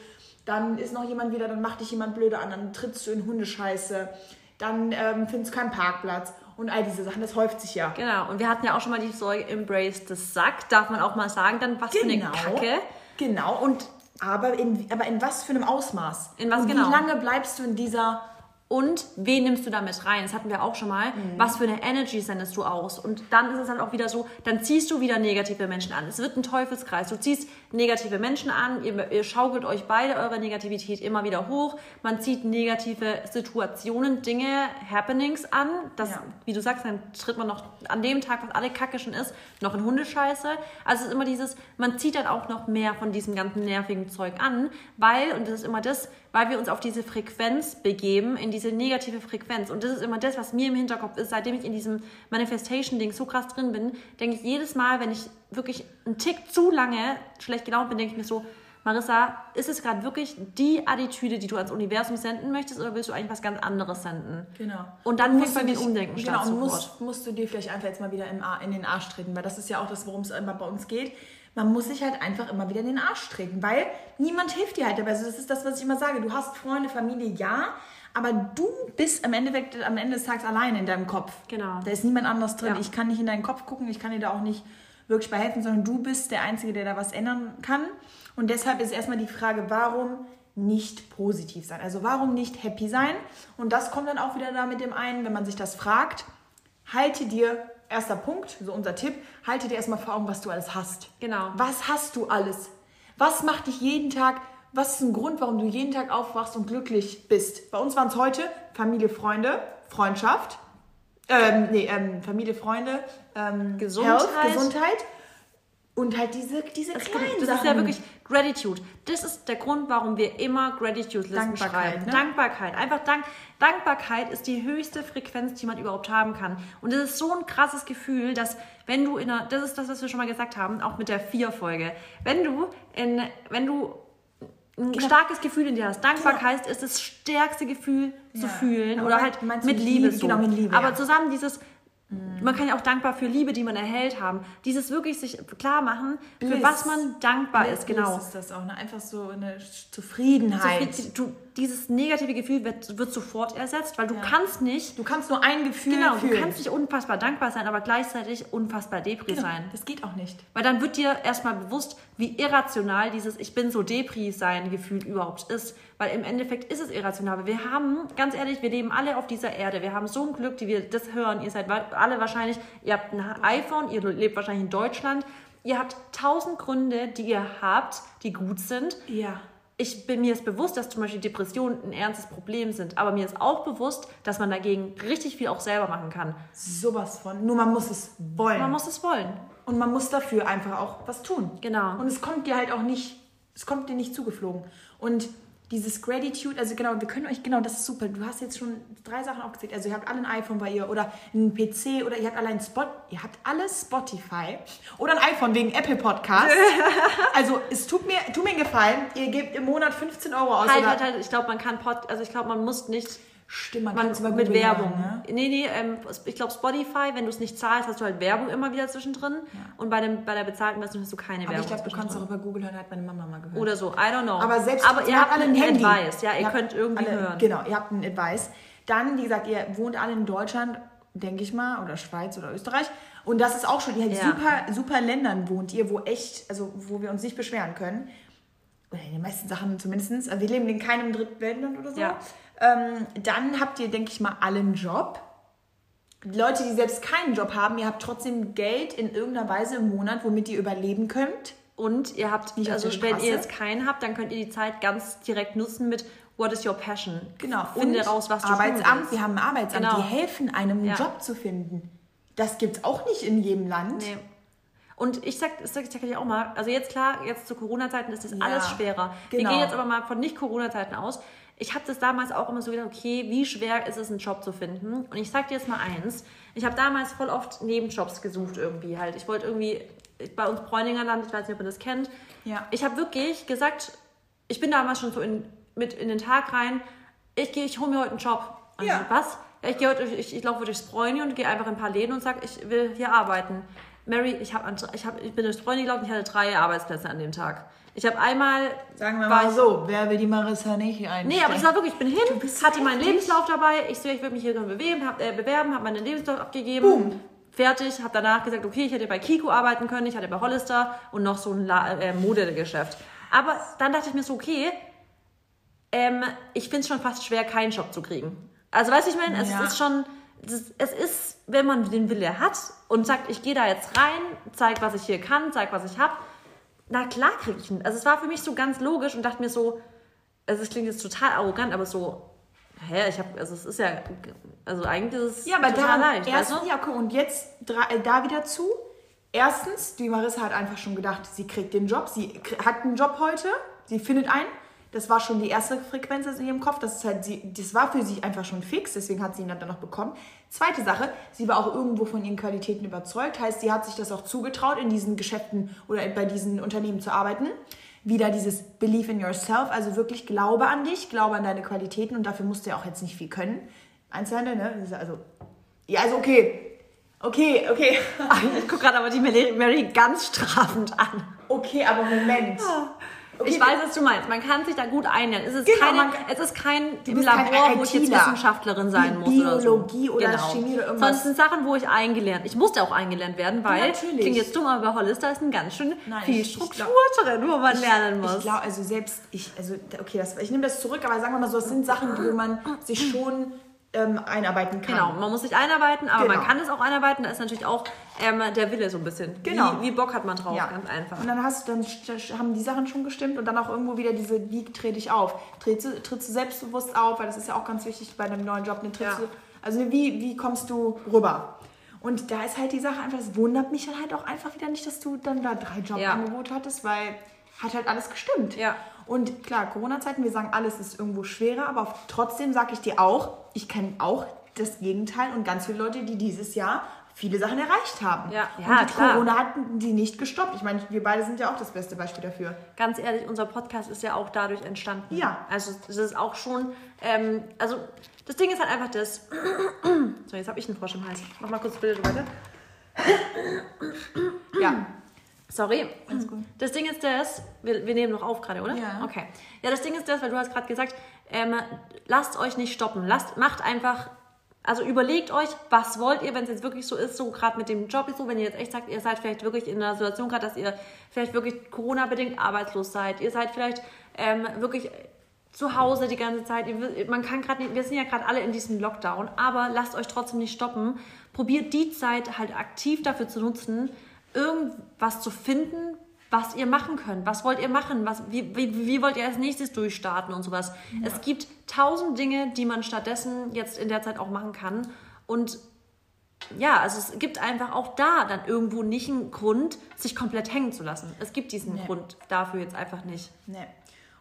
dann ist noch jemand wieder, dann macht dich jemand blöde an, dann trittst du in Hundescheiße, dann ähm, findest du keinen Parkplatz und all diese Sachen, das häuft sich ja. Genau, und wir hatten ja auch schon mal die Sorge, embrace the Sack, darf man auch mal sagen, dann was genau, für eine genau. Kacke. Genau, und aber in, aber in was für einem Ausmaß? In was und genau? Wie lange bleibst du in dieser und wen nimmst du damit rein? Das hatten wir auch schon mal. Mhm. Was für eine Energy sendest du aus? Und dann ist es halt auch wieder so, dann ziehst du wieder negative Menschen an. Es wird ein Teufelskreis. Du ziehst negative Menschen an, ihr, ihr schaukelt euch beide eure Negativität immer wieder hoch. Man zieht negative Situationen, Dinge, Happenings an. Das, ja. wie du sagst, dann tritt man noch an dem Tag, was alle Kacke schon ist, noch in Hundescheiße. Also es ist immer dieses, man zieht dann auch noch mehr von diesem ganzen nervigen Zeug an, weil, und das ist immer das, weil wir uns auf diese Frequenz begeben, in diese negative Frequenz. Und das ist immer das, was mir im Hinterkopf ist, seitdem ich in diesem Manifestation-Ding so krass drin bin, denke ich jedes Mal, wenn ich wirklich einen Tick zu lange schlecht gelaunt bin, denke ich mir so, Marissa, ist es gerade wirklich die Attitüde, die du ans Universum senden möchtest, oder willst du eigentlich was ganz anderes senden? Genau. Und dann muss man den Umdenken Genau, und musst, musst du dir vielleicht einfach jetzt mal wieder in den Arsch treten, weil das ist ja auch das, worum es immer bei uns geht man muss sich halt einfach immer wieder in den Arsch treten, weil niemand hilft dir halt dabei. Also das ist das, was ich immer sage. Du hast Freunde, Familie, ja, aber du bist am Endeffekt am Ende des Tages allein in deinem Kopf. Genau. Da ist niemand anders drin. Ja. Ich kann nicht in deinen Kopf gucken, ich kann dir da auch nicht wirklich bei helfen, sondern du bist der Einzige, der da was ändern kann. Und deshalb ist erstmal die Frage, warum nicht positiv sein? Also warum nicht happy sein? Und das kommt dann auch wieder da mit dem einen, wenn man sich das fragt, halte dir erster Punkt, so unser Tipp, halte dir erstmal vor Augen, was du alles hast. Genau. Was hast du alles? Was macht dich jeden Tag was ist ein Grund, warum du jeden Tag aufwachst und glücklich bist? Bei uns waren es heute Familie, Freunde, Freundschaft, ähm, nee, ähm, Familie, Freunde, ähm, Gesundheit. Health, Gesundheit und halt diese, diese Das, kleinen das Sachen. ist ja wirklich Gratitude. Das ist der Grund, warum wir immer Gratitude-Listen schreiben. ne? Dankbarkeit. Einfach Dank. Dankbarkeit ist die höchste Frequenz, die man überhaupt haben kann. Und das ist so ein krasses Gefühl, dass wenn du in einer, das ist das, was wir schon mal gesagt haben, auch mit der Vier-Folge, wenn du in, wenn du ein Genau. starkes Gefühl in dir hast. Dankbarkeit ist das stärkste Gefühl zu Ja. fühlen oder halt mit Liebe. Liebe? so. Genau, mit Liebe, Aber ja. zusammen dieses, man kann ja auch dankbar für Liebe, die man erhält haben. Dieses wirklich sich klar machen, für Bliss. was man dankbar ist, genau. ist das auch, ne? Einfach so eine Zufriedenheit. Zufrieden- Du, dieses negative Gefühl wird, wird sofort ersetzt, weil du kannst nicht, Du kannst nur ein Gefühl genau, fühlen. du kannst nicht unfassbar dankbar sein, aber gleichzeitig unfassbar depri Genau, sein. Das geht auch nicht. Weil dann wird dir erstmal bewusst, wie irrational dieses Ich bin so Depri sein Gefühl überhaupt ist. Weil im Endeffekt ist es irrational. Wir haben, ganz ehrlich, wir leben alle auf dieser Erde. Wir haben so ein Glück, die wir das hören. Ihr seid alle wahrscheinlich, ihr habt ein iPhone, ihr lebt wahrscheinlich in Deutschland. Ihr habt tausend Gründe, die ihr habt, die gut sind. Ja. Ich bin mir ist bewusst, dass zum Beispiel Depressionen ein ernstes Problem sind. Aber mir ist auch bewusst, dass man dagegen richtig viel auch selber machen kann. Sowas von. Nur man muss es wollen. Man muss es wollen. Und man muss dafür einfach auch was tun. Genau. Und es kommt dir halt auch nicht, es kommt dir nicht zugeflogen. Und dieses Gratitude, also genau, wir können euch, genau, das ist super. Du hast jetzt schon drei Sachen aufgezählt. Also ihr habt alle ein iPhone bei ihr oder einen PC oder ihr habt alle ein Spot, ihr habt alles Spotify oder ein iPhone wegen Apple Podcast. also es tut mir, tut mir einen Gefallen, ihr gebt im Monat 15 Euro aus. Halt, halt, halt. Ich glaube, man kann Pod, also ich glaube, man muss nicht Stimmt, man, man, über mit Google Werbung. hören, ne? Nee, nee, ähm, ich glaube Spotify, wenn du es nicht zahlst, hast du halt Werbung immer wieder zwischendrin. Und bei, dem, bei der bezahlten Version hast du keine Aber Werbung. ich glaube, du kannst auch über Google hören, hat meine Mama mal gehört. Oder so, I don't know. Aber selbst Aber ihr ihr habt alle einen ein Handy. Advice, ja, ihr habt könnt irgendwie alle, hören. Genau, ihr habt einen Advice. Dann, wie gesagt, ihr wohnt alle in Deutschland, denke ich mal, oder Schweiz oder Österreich. Und das ist auch schon, ihr habt Ja. super, super Ländern wohnt ihr, wo echt, also wo wir uns nicht beschweren können. Oder in den meisten Sachen zumindest. Also wir leben in keinem Drittweltland oder so. Ja. Ähm, dann habt ihr, denke ich mal, alle einen Job. Leute, die selbst keinen Job haben, ihr habt trotzdem Geld in irgendeiner Weise im Monat, womit ihr überleben könnt. Und ihr habt, Nicht also wenn ihr jetzt keinen habt, dann könnt ihr die Zeit ganz direkt nutzen mit What is your passion? Genau. Finde Und raus, was du Arbeitsamt, wir haben ein Arbeitsamt, Genau. die helfen einem, einen Ja. Job zu finden. Das gibt's auch nicht in jedem Land. Nee. Und ich sag, das sag ich ich auch mal, also jetzt klar, jetzt zu Corona-Zeiten ist das Ja, alles schwerer. Wir genau. gehen jetzt aber mal von Nicht-Corona-Zeiten aus. Ich habe das damals auch immer so gedacht, okay, wie schwer ist es, einen Job zu finden? Und ich sag dir jetzt mal eins, ich habe damals voll oft Nebenjobs gesucht irgendwie halt. Ich wollte irgendwie, bei uns Bräuningerland, ich weiß nicht, ob ihr das kennt, Ja. ich habe wirklich gesagt, ich bin damals schon so in, mit in den Tag rein, ich gehe, ich hole mir heute einen Job. Und Ja. ich, was? Ja, ich, gehe heute, ich, ich laufe durchs Bräuni und gehe einfach in ein paar Läden und sage, ich will hier arbeiten. Mary, ich, hab, ich, hab, ich bin durchs Bräuni gelaufen, ich hatte drei Arbeitsplätze an dem Tag. Ich habe einmal... Sagen wir war mal ich- so, wer will die Marissa nicht einstellen? Nee, aber es war wirklich, ich bin hin, hatte meinen. Lebenslauf dabei. Ich so, ich würde mich hier bewerben, hab, äh, bewerben, habe meinen Lebenslauf abgegeben. Boom. Fertig, habe danach gesagt, okay, ich hätte bei Kiko arbeiten können, ich hatte bei Hollister und noch so ein La äh, Modegeschäft. Aber dann dachte ich mir so, okay, ähm, ich finde es schon fast schwer, keinen Job zu kriegen. Also weißt du, ich meine, es Ja. ist schon, es ist, es ist, wenn man den Wille hat und sagt, ich gehe da jetzt rein, zeig, was ich hier kann, zeig, was ich habe, na klar kriege ich ihn. Also es war für mich so ganz logisch und dachte mir so, also es klingt jetzt total arrogant, aber so, hä, ich habe, also es ist ja, also eigentlich ist es Ja, aber total da, leicht, erst, weißt du? ja, guck, und jetzt äh, da wieder zu. Erstens, die Marissa hat einfach schon gedacht, sie kriegt den Job. Sie hat einen Job heute, sie findet einen. Das war schon die erste Frequenz in ihrem Kopf. Das, ist halt sie, das war für sie einfach schon fix, deswegen hat sie ihn dann noch bekommen. Zweite Sache, sie war auch irgendwo von ihren Qualitäten überzeugt. Heißt, sie hat sich das auch zugetraut, in diesen Geschäften oder bei diesen Unternehmen zu arbeiten. Wieder dieses Believe in yourself, also wirklich Glaube an dich, Glaube an deine Qualitäten und dafür musst du ja auch jetzt nicht viel können. Einzelhandel, ne? Also, ja, also okay. Okay, okay. Ich gucke gerade aber die Mary, Mary ganz strafend an. Okay, aber Moment. Okay, ich weiß, was du meinst. Man kann sich da gut einlernen. Es ist, Genau, keine, man es ist kein kein Labor, wo ich jetzt. Wissenschaftlerin sein muss. oder so. Biologie oder Chemie oder irgendwas. Sondern es sind Sachen, wo ich eingelernt Ich musste auch eingelernt werden, weil, Natürlich. klingt jetzt dumm, aber bei Hollister ist ein ganz schön Nein, viel ich- ich Struktur glaub- drin, wo man lernen muss. Ich glaube, also selbst ich, also okay, das, ich nehme das zurück, aber sagen wir mal so, es sind Sachen, wo man sich schon ähm, einarbeiten kann. Genau, man muss sich einarbeiten, aber genau. man kann es auch einarbeiten. Da ist natürlich auch ähm, der Wille so ein bisschen. Genau. Wie, wie Bock hat man drauf, ja. ganz einfach. Und dann hast dann haben die Sachen schon gestimmt und dann auch irgendwo wieder diese, wie trete ich auf? Trittst du, trittst du selbstbewusst auf, weil das ist ja auch ganz wichtig bei einem neuen Job. Ne, ja. du, also wie, wie kommst du rüber? Und da ist halt die Sache einfach, es wundert mich dann halt auch einfach wieder nicht, dass du dann da drei Jobangebote ja. hattest, weil hat halt alles gestimmt. Ja. Und klar, Corona-Zeiten, wir sagen, alles ist irgendwo schwerer, aber trotzdem sage ich dir auch, ich kenne auch das Gegenteil und ganz viele Leute, die dieses Jahr viele Sachen erreicht haben. Ja, ja und klar. Corona hat die nicht gestoppt. Ich meine, wir beide sind ja auch das beste Beispiel dafür. Ganz ehrlich, unser Podcast ist ja auch dadurch entstanden. Ja. Also es ist auch schon, ähm, also das Ding ist halt einfach das. so, jetzt habe ich einen Frosch im Hals. Mach mal kurz bitte weiter. ja. Sorry. Das Ding ist das, wir, wir nehmen noch auf gerade, oder? Ja. Okay. Ja, das Ding ist das, weil du hast gerade gesagt, ähm, lasst euch nicht stoppen. Lasst, macht einfach, also überlegt euch, was wollt ihr, wenn es jetzt wirklich so ist, so gerade mit dem Job ist so, wenn ihr jetzt echt sagt, ihr seid vielleicht wirklich in einer Situation gerade, dass ihr vielleicht wirklich Corona-bedingt arbeitslos seid. Ihr seid vielleicht ähm, wirklich zu Hause die ganze Zeit. Man kann gerade wir sind ja gerade alle in diesem Lockdown, aber lasst euch trotzdem nicht stoppen. Probiert die Zeit halt aktiv dafür zu nutzen, irgendwas zu finden, was ihr machen könnt. Was wollt ihr machen? Was, wie, wie, wie wollt ihr als nächstes durchstarten und sowas? Ja. Es gibt tausend Dinge, die man stattdessen jetzt in der Zeit auch machen kann. Und ja, also es gibt einfach auch da dann irgendwo nicht einen Grund, sich komplett hängen zu lassen. Es gibt diesen nee. Grund dafür jetzt einfach nicht. Nee.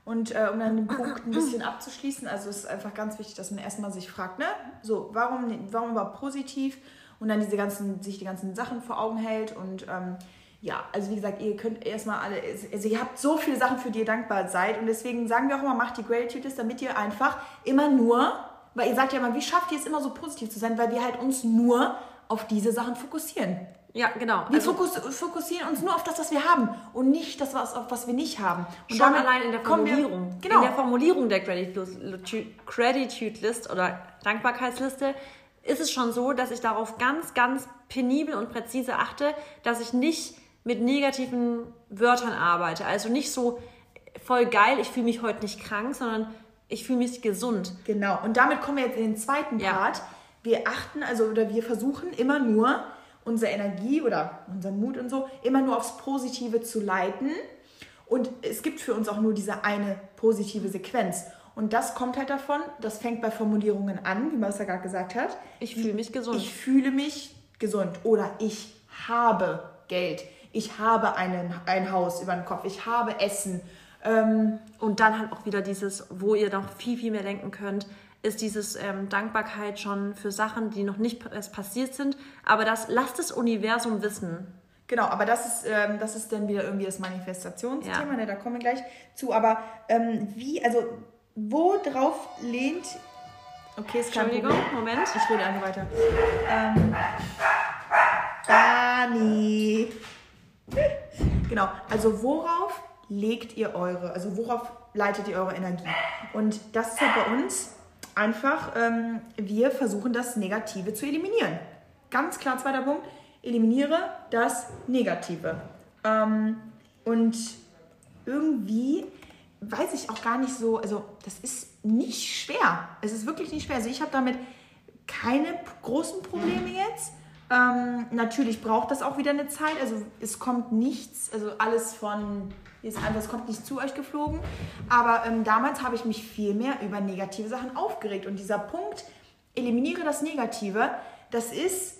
Und äh, um dann den Punkt ein bisschen abzuschließen, also es ist einfach ganz wichtig, dass man erstmal sich fragt, ne, so, warum, warum war positiv und dann diese ganzen, sich die ganzen Sachen vor Augen hält und ähm, ja, also wie gesagt, ihr könnt erstmal alle, also ihr habt so viele Sachen, für die ihr dankbar seid und deswegen sagen wir auch immer, macht die Gratitude List, damit ihr einfach immer nur, weil ihr sagt ja immer, wie schafft ihr es immer so positiv zu sein, weil wir halt uns nur auf diese Sachen fokussieren. Ja, genau. Wir also, fokussieren uns nur auf das, was wir haben und nicht das, was, auf was wir nicht haben. Und schon allein in der Formulierung. Wir, genau. In der Formulierung der Gratitude List oder Dankbarkeitsliste ist es schon so, dass ich darauf ganz, ganz penibel und präzise achte, dass ich nicht mit negativen Wörtern arbeite. Also nicht so voll geil, ich fühle mich heute nicht krank, sondern ich fühle mich gesund. Genau. Und damit kommen wir jetzt in den zweiten Part. Ja. Wir achten, also oder wir versuchen immer nur unsere Energie oder unseren Mut und so immer nur aufs Positive zu leiten. Und es gibt für uns auch nur diese eine positive Sequenz. Und das kommt halt davon, das fängt bei Formulierungen an, wie Marissa gerade gesagt hat. Ich fühle mich gesund. Ich fühle mich gesund oder ich habe Geld. Ich habe einen, ein Haus über dem Kopf. Ich habe Essen. Ähm, und dann halt auch wieder dieses, wo ihr noch viel, viel mehr denken könnt ist dieses ähm, Dankbarkeit schon für Sachen, die noch nicht passiert sind. Aber das lasst das Universum wissen. Genau, aber das ist, ähm, das ist dann wieder irgendwie das Manifestationsthema, ja. ne, da kommen wir gleich zu. Aber ähm, wie, also wo drauf lehnt. Okay, ist kein Entschuldigung, Problem. Moment. Ich rede einfach weiter. Ähm, Dani. Genau, also worauf legt ihr eure, also worauf leitet ihr eure Energie? Und das ist halt bei uns einfach, ähm, wir versuchen das Negative zu eliminieren. Ganz klar, zweiter Punkt, eliminiere das Negative. Ähm, und irgendwie weiß ich auch gar nicht so, also das ist nicht schwer. Es ist wirklich nicht schwer. Also ich habe damit keine großen Probleme jetzt. Ähm, natürlich braucht das auch wieder eine Zeit. Also es kommt nichts, also alles von ist einfach, es kommt nicht zu euch geflogen. Aber ähm, damals habe ich mich viel mehr über negative Sachen aufgeregt. Und dieser Punkt, eliminiere das Negative, das ist,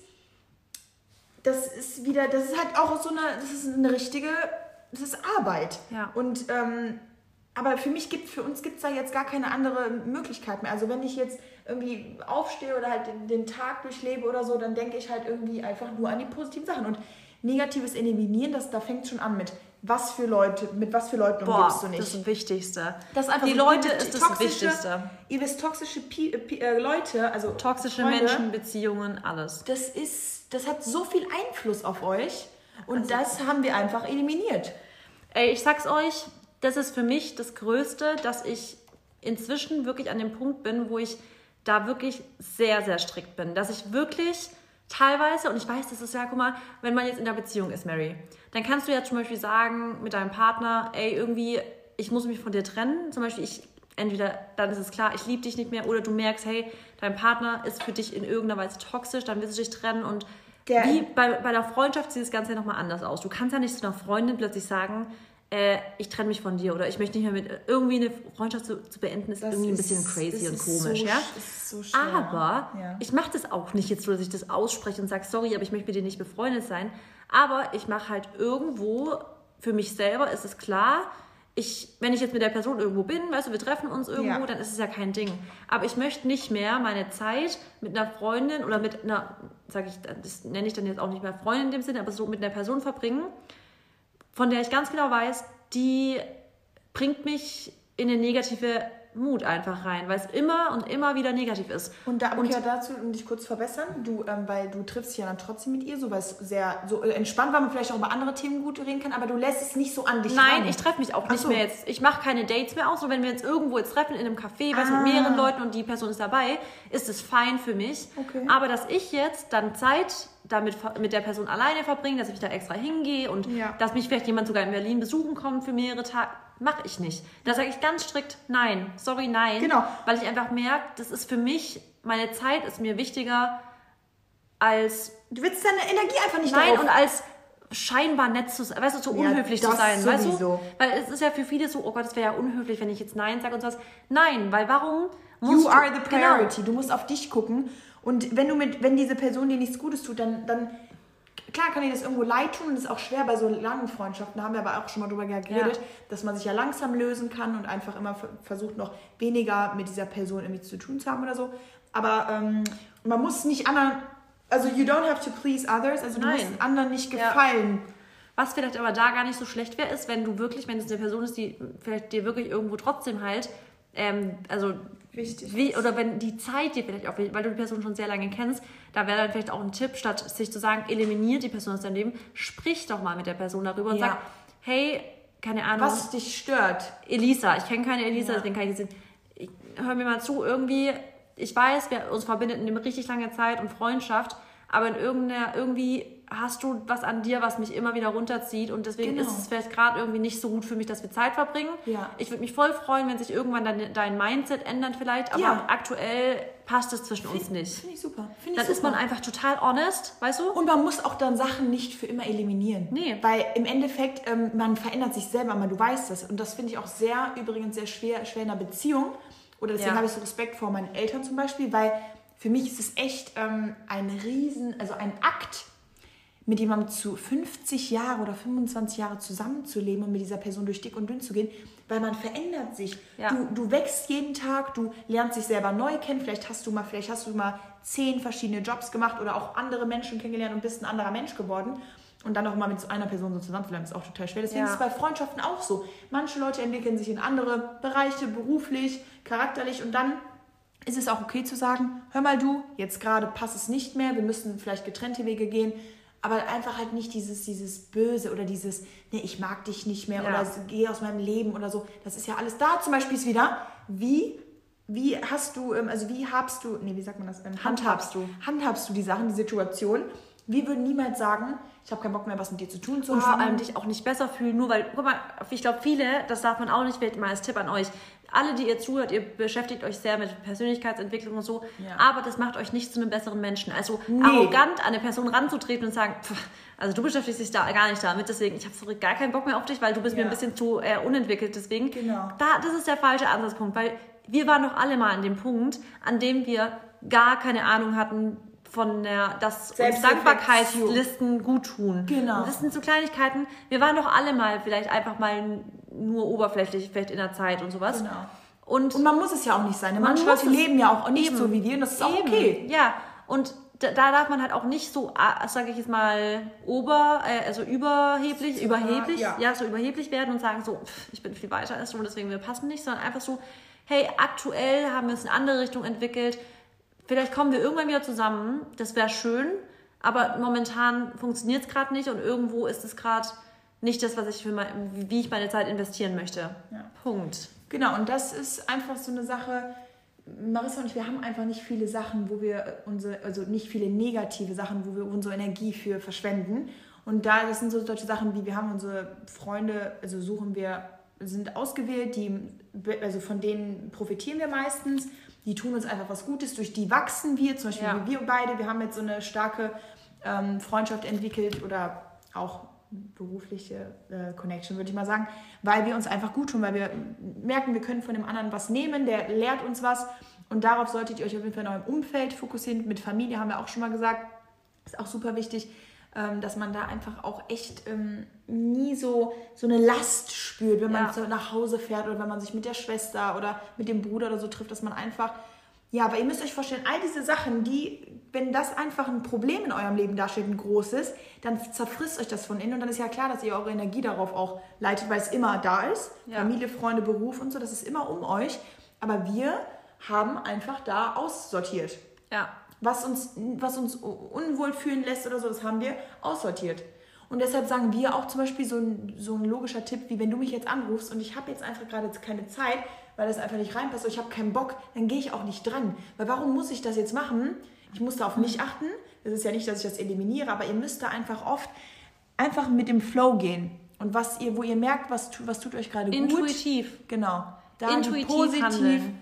das ist wieder, das ist halt auch so eine, das ist eine richtige, das ist Arbeit. Ja. Und ähm, aber für mich gibt, für uns gibt es da jetzt gar keine andere Möglichkeit mehr. Also wenn ich jetzt irgendwie aufstehe oder halt den, den Tag durchlebe oder so, dann denke ich halt irgendwie einfach nur an die positiven Sachen. Und negatives Eliminieren, das, da fängt schon an mit was für Leute, mit was für Leuten Boah, umgibst du nicht. Das ist das Wichtigste. Das einfach die so, Leute ist das Wichtigste. Ihr wisst toxische P P äh, Leute, also toxische Freunde, Menschen, Beziehungen, alles. Das ist, das hat so viel Einfluss auf euch und also, das haben wir einfach eliminiert. Ey, ich sag's euch, das ist für mich das Größte, dass ich inzwischen wirklich an dem Punkt bin, wo ich da wirklich sehr, sehr strikt bin. Dass ich wirklich teilweise, und ich weiß, das ist ja, guck mal, wenn man jetzt in der Beziehung ist, Mary, dann kannst du ja zum Beispiel sagen mit deinem Partner, ey, irgendwie, ich muss mich von dir trennen. Zum Beispiel, ich, entweder dann ist es klar, ich liebe dich nicht mehr, oder du merkst, hey, dein Partner ist für dich in irgendeiner Weise toxisch, dann willst du dich trennen und der, wie bei, bei der Freundschaft sieht das Ganze ja nochmal anders aus. Du kannst ja nicht zu einer Freundin plötzlich sagen, äh, ich trenne mich von dir oder ich möchte nicht mehr mit irgendwie eine Freundschaft zu, zu beenden, ist das irgendwie ist, ein bisschen crazy und komisch, so, ja. So aber ja. ich mache das auch nicht jetzt so, dass ich das ausspreche und sage, sorry, aber ich möchte mit dir nicht befreundet sein. Aber ich mache halt irgendwo für mich selber ist es klar, ich, wenn ich jetzt mit der Person irgendwo bin, weißt du, wir treffen uns irgendwo, ja. dann ist es ja kein Ding. Aber ich möchte nicht mehr meine Zeit mit einer Freundin oder mit einer, sage ich, das nenne ich dann jetzt auch nicht mehr Freundin in dem Sinne, aber so mit einer Person verbringen, von der ich ganz genau weiß, die bringt mich in eine negative Mut einfach rein, weil es immer und immer wieder negativ ist. Und da, okay, und, dazu, um dich kurz zu verbessern, du, ähm, weil du triffst dich ja dann trotzdem mit ihr, so weil es sehr so äh, entspannt, weil man vielleicht auch über andere Themen gut reden kann, aber du lässt es nicht so an dich Nein, ran. ich treffe mich auch nicht so. mehr jetzt. Ich mache keine Dates mehr aus, so wenn wir jetzt irgendwo jetzt treffen in einem Café, ah. mit mehreren Leuten und die Person ist dabei, ist es fein für mich. Okay. Aber dass ich jetzt dann Zeit damit mit der Person alleine verbringe, dass ich da extra hingehe und ja. dass mich vielleicht jemand sogar in Berlin besuchen kommt für mehrere Tage, mache ich nicht. Da sage ich ganz strikt nein, sorry, nein. Genau. Weil ich einfach merke, das ist für mich, meine Zeit ist mir wichtiger als... Du willst deine Energie einfach nicht Nein, darauf. und als scheinbar nett zu sein, weißt du, so ja, unhöflich zu sein, sowieso. weißt du? Weil es ist ja für viele so, oh Gott, das wäre ja unhöflich, wenn ich jetzt Nein sage und sowas. Nein, weil warum musst You are the genau. priority. Genau. Du musst auf dich gucken und wenn du mit, wenn diese Person dir nichts Gutes tut, dann, dann klar kann dir das irgendwo leid tun und das ist auch schwer bei so langen Freundschaften, da haben wir aber auch schon mal drüber geredet, ja. dass man sich ja langsam lösen kann und einfach immer versucht noch weniger mit dieser Person irgendwie zu tun zu haben oder so. Aber ähm, man muss nicht anderen, also you don't have to please others, also du Nein. musst anderen nicht gefallen. Ja. Was vielleicht aber da gar nicht so schlecht wäre, ist, wenn du wirklich, wenn es eine Person ist, die vielleicht dir wirklich irgendwo trotzdem halt, ähm, also wichtig wie, Oder wenn die Zeit dir vielleicht auch, weil du die Person schon sehr lange kennst, da wäre dann vielleicht auch ein Tipp, statt sich zu sagen, eliminiert die Person aus deinem Leben, sprich doch mal mit der Person darüber und sag, hey, keine Ahnung. Was dich stört. Elisa, ich kenne keine Elisa, ja. deswegen kann ich nicht Hör mir mal zu, irgendwie, ich weiß, wir, uns verbindet eine richtig lange Zeit und Freundschaft, aber in irgendeiner, irgendwie hast du was an dir, was mich immer wieder runterzieht und deswegen genau. ist es vielleicht gerade irgendwie nicht so gut für mich, dass wir Zeit verbringen. Ja. Ich würde mich voll freuen, wenn sich irgendwann dein, dein Mindset ändert vielleicht, aber ja. aktuell passt es zwischen Find, uns nicht. Finde ich super. Find ich dann super. ist man einfach total honest, weißt du? Und man muss auch dann Sachen nicht für immer eliminieren. Nee. Weil im Endeffekt, ähm, man verändert sich selber, aber du weißt das. Und das finde ich auch sehr, übrigens sehr schwer, schwer in einer Beziehung. Oder deswegen ja. habe ich so Respekt vor meinen Eltern zum Beispiel, weil für mich ist es echt ähm, ein Riesen, also ein Akt, mit jemandem zu 50 Jahre oder 25 Jahre zusammenzuleben und mit dieser Person durch dick und dünn zu gehen, weil man verändert sich. Ja. Du, du wächst jeden Tag, du lernst dich selber neu kennen, vielleicht hast du mal, vielleicht hast du mal zehn verschiedene Jobs gemacht oder auch andere Menschen kennengelernt und bist ein anderer Mensch geworden. Und dann auch immer mit so einer Person so zusammenzubleiben, ist auch total schwer. Deswegen ja. ist es bei Freundschaften auch so. Manche Leute entwickeln sich in andere Bereiche, beruflich, charakterlich und dann ist es auch okay zu sagen, hör mal du, jetzt gerade passt es nicht mehr, wir müssen vielleicht getrennte Wege gehen aber einfach halt nicht dieses, dieses Böse oder dieses, nee, ich mag dich nicht mehr ja. oder geh aus meinem Leben oder so. Das ist ja alles da. Zum Beispiel ist wieder, wie, wie hast du, ähm, also wie habst du, nee, wie sagt man das? Ähm, handhabst du. Handhabst du die Sachen, die Situation. Wir würden niemals sagen, ich habe keinen Bock mehr, was mit dir zu tun zu und haben. Und vor allem dich auch nicht besser fühlen, nur weil, guck mal, ich glaube, viele, das darf man auch nicht, vielleicht mal als Tipp an euch, alle, die ihr zuhört, ihr beschäftigt euch sehr mit Persönlichkeitsentwicklung und so, ja. aber das macht euch nicht zu einem besseren Menschen. Also nee. arrogant an eine Person ranzutreten und sagen, pff, also du beschäftigst dich da gar nicht damit, deswegen ich habe gar keinen Bock mehr auf dich, weil du bist ja. mir ein bisschen zu äh, unentwickelt. Deswegen, genau. da, das ist der falsche Ansatzpunkt, weil wir waren doch alle mal an dem Punkt, an dem wir gar keine Ahnung hatten, von der, dass uns Dankbarkeitslisten gut tun. Genau. Und das sind so Kleinigkeiten. Wir waren doch alle mal vielleicht einfach mal nur oberflächlich, vielleicht in der Zeit und sowas. Genau. Und, und man muss es ja auch nicht sein. Manche Leute leben ja auch nicht eben. so wie wir und das ist auch eben. okay. Ja, und da, da, darf man halt auch nicht so, sage ich jetzt mal, ober, äh, also überheblich, überheblich, ja. ja. so überheblich werden und sagen so, pff, ich bin viel weiter als du und deswegen wir passen nicht, sondern einfach so, hey, aktuell haben wir uns in eine andere Richtung entwickelt vielleicht kommen wir irgendwann wieder zusammen, das wäre schön, aber momentan funktioniert es gerade nicht und irgendwo ist es gerade nicht das, was ich für mein, wie ich meine Zeit investieren möchte. Ja. Punkt. Genau, und das ist einfach so eine Sache, Marissa und ich, wir haben einfach nicht viele Sachen, wo wir unsere, also nicht viele negative Sachen, wo wir unsere Energie für verschwenden. Und da, das sind so solche Sachen wie, wir haben unsere Freunde, also suchen wir sind ausgewählt, die, also von denen profitieren wir meistens. Die tun uns einfach was Gutes, durch die wachsen wir, zum Beispiel ja. wir beide. Wir haben jetzt so eine starke ähm, Freundschaft entwickelt oder auch berufliche äh, Connection, würde ich mal sagen, weil wir uns einfach gut tun, weil wir merken, wir können von dem anderen was nehmen, der lehrt uns was und darauf solltet ihr euch auf jeden Fall in eurem Umfeld fokussieren. Mit Familie haben wir auch schon mal gesagt, ist auch super wichtig, ähm, dass man da einfach auch echt ähm, nie so, so eine Last spürt, wenn man ja. so nach Hause fährt oder wenn man sich mit der Schwester oder mit dem Bruder oder so trifft, dass man einfach, ja, aber ihr müsst euch vorstellen, all diese Sachen, die, wenn das einfach ein Problem in eurem Leben darstellt, ein großes, dann zerfrisst euch das von innen und dann ist ja klar, dass ihr eure Energie darauf auch leitet, weil es immer da ist. Ja. Familie, Freunde, Beruf und so, das ist immer um euch. Aber wir haben einfach da aussortiert. Ja was uns, was uns unwohl fühlen lässt oder so, das haben wir aussortiert. Und deshalb sagen wir auch zum Beispiel so ein, so ein logischer Tipp, wie wenn du mich jetzt anrufst und ich habe jetzt einfach gerade keine Zeit, weil das einfach nicht reinpasst oder ich habe keinen Bock, dann gehe ich auch nicht dran. Weil warum muss ich das jetzt machen? Ich muss da auf mich achten. Das ist ja nicht, dass ich das eliminiere, aber ihr müsst da einfach oft einfach mit dem Flow gehen. Und was ihr, wo ihr merkt, was, was tut euch gerade gut. Intuitiv. Genau. Da Intuitiv positiv handeln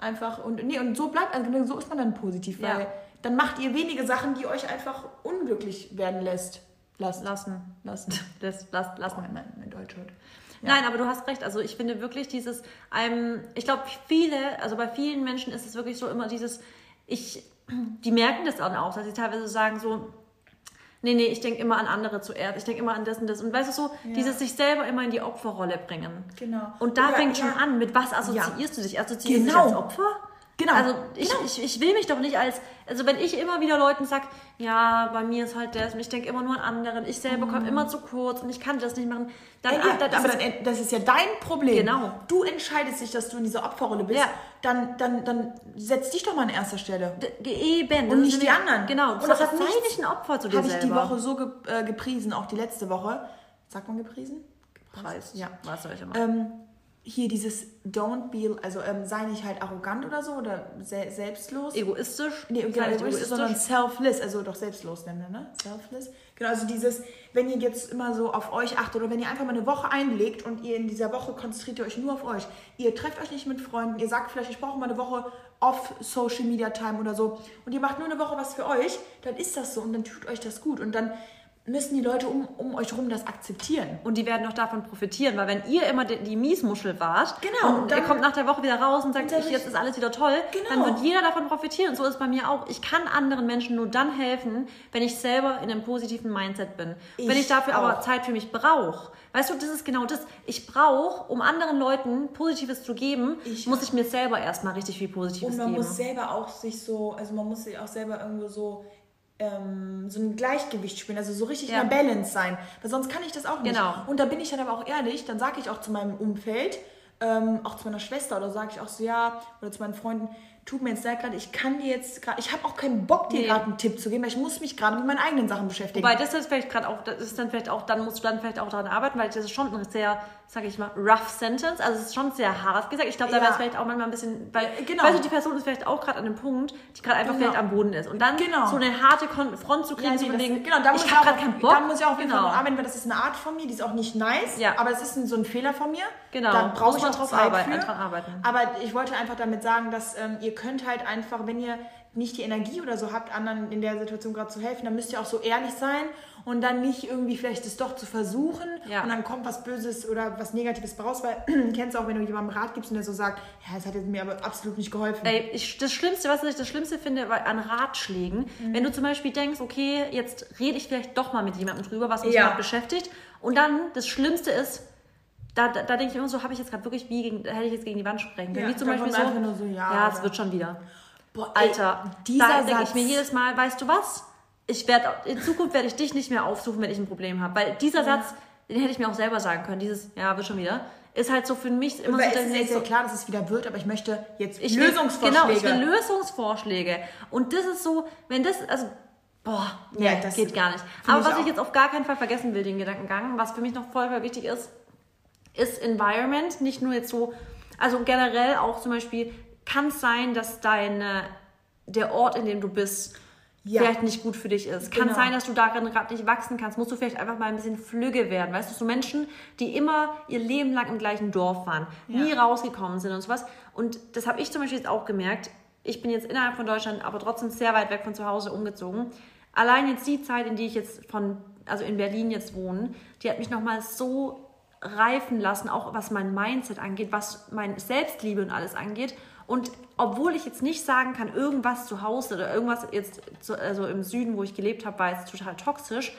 einfach und nee und so bleibt also so ist man dann positiv, weil ja. dann macht ihr wenige Sachen, die euch einfach unglücklich werden lässt. Lassen. Lassen. Lassen. Das, lass, lassen. Oh, mein, mein Deutsch heute. Ja. Nein, aber du hast recht. Also ich finde wirklich dieses, ähm, ich glaube viele, also bei vielen Menschen ist es wirklich so immer dieses, ich, die merken das dann auch, dass sie teilweise sagen so, nee, nee, ich denke immer an andere zuerst, ich denke immer an das und das. Und weißt du so, ja. dieses sich selber immer in die Opferrolle bringen. Genau. Und da Oder, fängt schon an, mit was assoziierst du dich? Assoziierst genau. du dich als Opfer? Genau. Also ich, genau. Ich, ich will mich doch nicht als, also wenn ich immer wieder Leuten sage, ja, bei mir ist halt das und ich denke immer nur an anderen, ich selber komme mhm. immer zu kurz und ich kann das nicht machen, dann, ja, dann, aber dann, das ist ja dein Problem. Genau. Du entscheidest dich, dass du in dieser Opferrolle bist. Ja. Dann, dann, dann setz dich doch mal an erster Stelle. D eben. Und nicht die anderen. Genau. Und das hat nicht ein Opfer zu dir Habe ich die Woche so ge, äh, gepriesen, auch die letzte Woche. Sagt man gepriesen? Preis. Ja. Was soll ich immer? Ähm, hier dieses Don't be, also ähm, sei nicht halt arrogant oder so oder se selbstlos. Egoistisch? Nee, genau, egoistisch, egoistisch, sondern selfless, also doch selbstlos nennen wir, ne? Selfless. Genau, also dieses, wenn ihr jetzt immer so auf euch achtet oder wenn ihr einfach mal eine Woche einlegt und ihr in dieser Woche konzentriert ihr euch nur auf euch. Ihr trefft euch nicht mit Freunden, ihr sagt vielleicht, ich brauche mal eine Woche off Social Media Time oder so und ihr macht nur eine Woche was für euch, dann ist das so und dann tut euch das gut und dann müssen die Leute um, um euch herum das akzeptieren. Und die werden auch davon profitieren, weil wenn ihr immer die, die Miesmuschel wart genau, und dann, ihr kommt nach der Woche wieder raus und sagt, ich, jetzt ist alles wieder toll, genau. dann wird jeder davon profitieren. Und so ist es bei mir auch. Ich kann anderen Menschen nur dann helfen, wenn ich selber in einem positiven Mindset bin. Ich wenn ich dafür auch. aber Zeit für mich brauche. Weißt du, das ist genau das. Ich brauche, um anderen Leuten Positives zu geben, ich muss ich mir selber erstmal richtig viel Positives geben. Und man geben. muss selber auch sich so, also man muss sich auch selber irgendwo so ähm, so ein Gleichgewicht spielen, also so richtig ja. in der Balance sein. Weil sonst kann ich das auch nicht. Genau. Und da bin ich dann aber auch ehrlich, dann sage ich auch zu meinem Umfeld, ähm, auch zu meiner Schwester oder sage ich auch so, ja, oder zu meinen Freunden, tut mir jetzt leid gerade, ich kann dir jetzt gerade, ich habe auch keinen Bock, dir nee. gerade einen Tipp zu geben, weil ich muss mich gerade mit meinen eigenen Sachen beschäftigen. Wobei das ist vielleicht gerade auch, das ist dann vielleicht auch, dann musst du dann vielleicht auch daran arbeiten, weil das ist schon ein sehr, sag ich mal, rough sentence, also es ist schon sehr hart gesagt. Ich glaube, da wäre es vielleicht auch manchmal ein bisschen, weil, genau. weißt du, die Person ist vielleicht auch gerade an einem Punkt, die gerade einfach genau. vielleicht am Boden ist. Und dann genau. so eine harte Front zu kriegen, ja, nee, zu überlegen, genau, da ich habe gerade keinen Bock. Da muss ich auch genau. arbeiten, weil das ist eine Art von mir, die ist auch nicht nice, ja. aber es ist ein, so ein Fehler von mir. Genau. Da brauche ich noch drauf arbeiten, für. arbeiten. Aber ich wollte einfach damit sagen, dass ähm, ihr könnt halt einfach wenn ihr nicht die Energie oder so habt, anderen in der Situation gerade zu helfen, dann müsst ihr auch so ehrlich sein und dann nicht irgendwie vielleicht es doch zu versuchen ja. und dann kommt was Böses oder was Negatives raus, weil du kennst auch, wenn du jemandem Rat gibst und der so sagt, ja, es hat jetzt mir aber absolut nicht geholfen. Ey, ich, das Schlimmste, was ich das Schlimmste finde an Ratschlägen, mhm. wenn du zum Beispiel denkst, okay, jetzt rede ich vielleicht doch mal mit jemandem drüber, was mich ja. gerade beschäftigt und dann das Schlimmste ist, da, da, da denke ich immer so, habe ich jetzt gerade wirklich wie gegen, hätte ich jetzt gegen die Wand sprengen können. Ja, wie zum Beispiel so, so, ja, ja, es wird schon wieder. Boah, Alter, dieser da denke ich mir jedes Mal, weißt du was? Ich werde in Zukunft werde ich dich nicht mehr aufsuchen, wenn ich ein Problem habe, weil dieser ja. Satz, den hätte ich mir auch selber sagen können. Dieses, ja, wird schon wieder, ist halt so für mich immer Weil so. Es ist ja so, klar, dass es wieder wird, aber ich möchte jetzt ich Lösungsvorschläge. Will, genau, ich will Lösungsvorschläge. Und das ist so, wenn das, also Boah, nee, ja, das geht gar nicht. Aber was ich jetzt auf gar keinen Fall vergessen will, den Gedankengang, was für mich noch voll, voll wichtig ist, ist Environment. Nicht nur jetzt so, also generell auch zum Beispiel kann es sein, dass deine, der Ort, in dem du bist, ja. vielleicht nicht gut für dich ist. Kann genau. sein, dass du darin gerade nicht wachsen kannst. Musst du vielleicht einfach mal ein bisschen flügge werden. Weißt du, so Menschen, die immer ihr Leben lang im gleichen Dorf waren, ja. nie rausgekommen sind und sowas. Und das habe ich zum Beispiel jetzt auch gemerkt. Ich bin jetzt innerhalb von Deutschland, aber trotzdem sehr weit weg von zu Hause umgezogen. Allein jetzt die Zeit, in die ich jetzt von, also in Berlin jetzt wohne, die hat mich nochmal so reifen lassen, auch was mein Mindset angeht, was mein Selbstliebe und alles angeht. Und obwohl ich jetzt nicht sagen kann, irgendwas zu Hause oder irgendwas jetzt zu, also im Süden, wo ich gelebt habe, war jetzt total toxisch,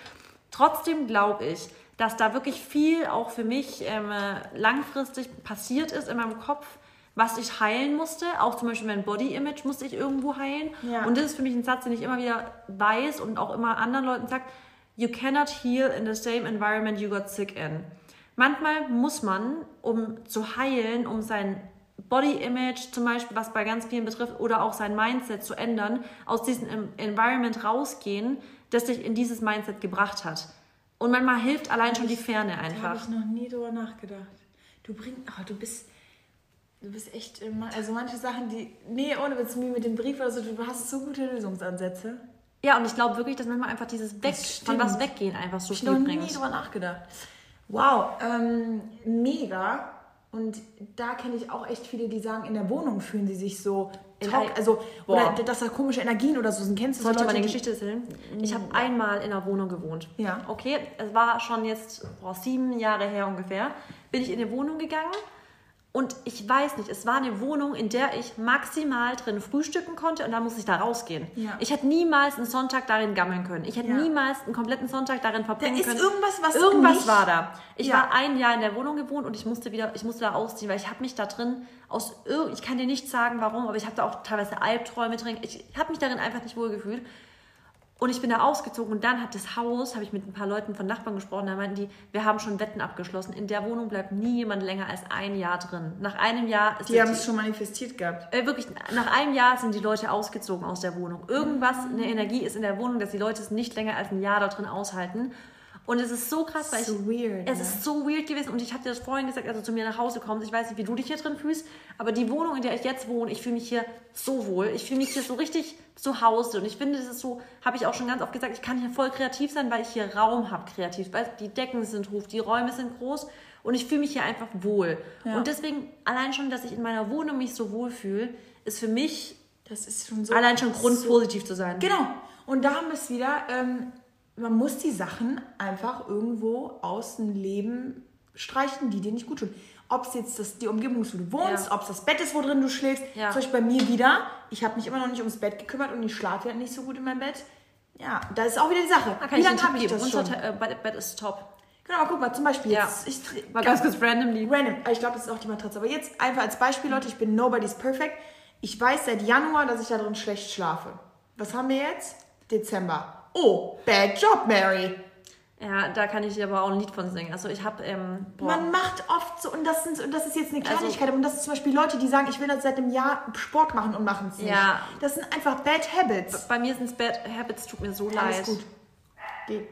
trotzdem glaube ich, dass da wirklich viel auch für mich ähm, langfristig passiert ist in meinem Kopf, was ich heilen musste. Auch zum Beispiel mein Body Image musste ich irgendwo heilen. Ja. Und das ist für mich ein Satz, den ich immer wieder weiß und auch immer anderen Leuten sage: You cannot heal in the same environment you got sick in. Manchmal muss man, um zu heilen, um sein Body Image zum Beispiel, was bei ganz vielen betrifft, oder auch sein Mindset zu ändern, aus diesem Environment rausgehen, das dich in dieses Mindset gebracht hat. Und manchmal hilft allein schon die Ferne einfach. Da habe ich noch nie drüber nachgedacht. Du bringst, oh, du bist, du bist echt immer, also manche Sachen, die, nee, ohne Witz, mit dem Brief oder so, du hast so gute Lösungsansätze. Ja, und ich glaube wirklich, dass manchmal einfach dieses Weg, von was weggehen einfach so ich viel bringt. Ich habe noch nie drüber nachgedacht. Wow, ähm, mega. Und da kenne ich auch echt viele, die sagen, in der Wohnung fühlen sie sich so top, also Boah. oder dass da komische Energien oder so sind. Kennst du Soll ich mal eine Geschichte erzählen? Ich habe einmal in einer Wohnung gewohnt. Ja. Okay, es war schon jetzt boah, sieben Jahre her ungefähr. Bin ich in eine Wohnung gegangen und ich weiß nicht, es war eine Wohnung, in der ich maximal drin frühstücken konnte und dann musste ich da rausgehen. Ja. Ich hätte niemals einen Sonntag darin gammeln können. Ich hätte ja. niemals einen kompletten Sonntag darin verbringen da ist können. Irgendwas, was irgendwas nicht... war da. Ich ja. war ein Jahr in der Wohnung gewohnt und ich musste wieder, ich musste da ausziehen, weil ich habe mich da drin aus ich kann dir nicht sagen, warum, aber ich habe da auch teilweise Albträume drin. Ich habe mich darin einfach nicht wohl gefühlt. Und ich bin da ausgezogen und dann hat das Haus, habe ich mit ein paar Leuten von Nachbarn gesprochen, da meinten die, wir haben schon Wetten abgeschlossen. In der Wohnung bleibt nie jemand länger als ein Jahr drin. Nach einem Jahr ist Die haben es schon manifestiert gehabt. Äh, wirklich, nach einem Jahr sind die Leute ausgezogen aus der Wohnung. Irgendwas, eine Energie ist in der Wohnung, dass die Leute es nicht länger als ein Jahr da drin aushalten. Und es ist so krass, weil so ich, weird, es ne? ist so weird gewesen. Und ich habe dir das vorhin gesagt, als du zu mir nach Hause kommst. Ich weiß nicht, wie du dich hier drin fühlst, aber die Wohnung, in der ich jetzt wohne, ich fühle mich hier so wohl. Ich fühle mich hier so richtig zu Hause. Und ich finde, das ist so, habe ich auch schon ganz oft gesagt, ich kann hier voll kreativ sein, weil ich hier Raum habe, kreativ. Weil die Decken sind hoch, die Räume sind groß und ich fühle mich hier einfach wohl. Ja. Und deswegen, allein schon, dass ich in meiner Wohnung mich so wohl fühle, ist für mich das ist schon so allein schon Grund, so positiv zu sein. Genau. Und da haben wir es wieder. Ähm, man muss die Sachen einfach irgendwo aus dem Leben streichen, die dir nicht gut tun. Ob es jetzt das, die Umgebung ist, wo du wohnst, ja. ob es das Bett ist, wo drin du schläfst. Ja. Zum Beispiel bei mir wieder. Ich habe mich immer noch nicht ums Bett gekümmert und ich schlafe ja nicht so gut in meinem Bett. Ja, da ist auch wieder die Sache. Da kann Wie lange habe ich das schon? Unser äh, Bett ist top. Genau, guck mal, zum Beispiel ja. jetzt. Ich, mal ganz kurz randomly. Random. Ich glaube, das ist auch die Matratze. Aber jetzt einfach als Beispiel, Leute, ich bin nobody's perfect. Ich weiß seit Januar, dass ich da drin schlecht schlafe. Was haben wir jetzt? Dezember oh, bad job, Mary. Ja, da kann ich dir aber auch ein Lied von singen. Also ich habe... Ähm, Man macht oft so, und das, sind, und das ist jetzt eine also Kleinigkeit, also, und das ist zum Beispiel Leute, die sagen, ich will das seit einem Jahr Sport machen und machen es nicht. Ja. Das sind einfach Bad Habits. Bei mir sind es Bad Habits, tut mir so Alles leid. Alles gut. Geh.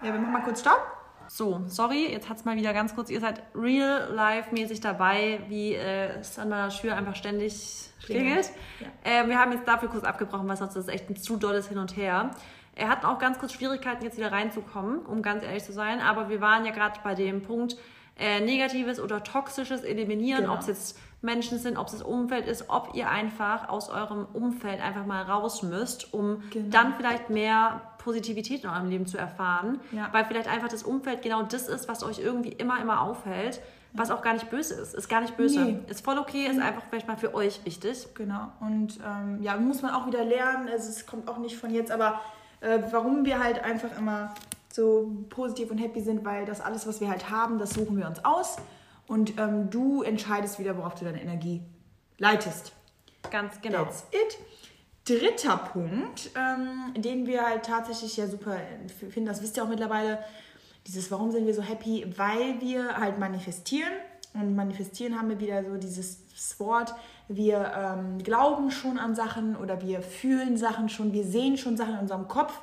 Ja, wir machen mal kurz Stopp. So, sorry, jetzt hat es mal wieder ganz kurz, ihr seid real-life-mäßig dabei, wie äh, es an meiner Tür einfach ständig klingelt. Ja. Äh, wir haben jetzt dafür kurz abgebrochen, weil sonst ist echt ein zu dolles Hin und Her. Er hat auch ganz kurz Schwierigkeiten, jetzt wieder reinzukommen, um ganz ehrlich zu sein. Aber wir waren ja gerade bei dem Punkt, äh, Negatives oder Toxisches eliminieren, genau. ob es jetzt Menschen sind, ob es das Umfeld ist, ob ihr einfach aus eurem Umfeld einfach mal raus müsst, um genau. dann vielleicht mehr Positivität in eurem Leben zu erfahren. Ja. Weil vielleicht einfach das Umfeld genau das ist, was euch irgendwie immer, immer aufhält. Was auch gar nicht böse ist. Ist gar nicht böse. Nee. Ist voll okay, ist einfach vielleicht mal für euch wichtig. Genau. Und ähm, ja, muss man auch wieder lernen. Also es kommt auch nicht von jetzt, aber äh, warum wir halt einfach immer so positiv und happy sind, weil das alles, was wir halt haben, das suchen wir uns aus und ähm, du entscheidest wieder, worauf du deine Energie leitest. Ganz genau. That's it. Dritter Punkt, ähm, den wir halt tatsächlich ja super finden, das wisst ihr auch mittlerweile, dieses Warum sind wir so happy, weil wir halt manifestieren und manifestieren haben wir wieder so dieses Wort, wir ähm, glauben schon an Sachen oder wir fühlen Sachen schon, wir sehen schon Sachen in unserem Kopf.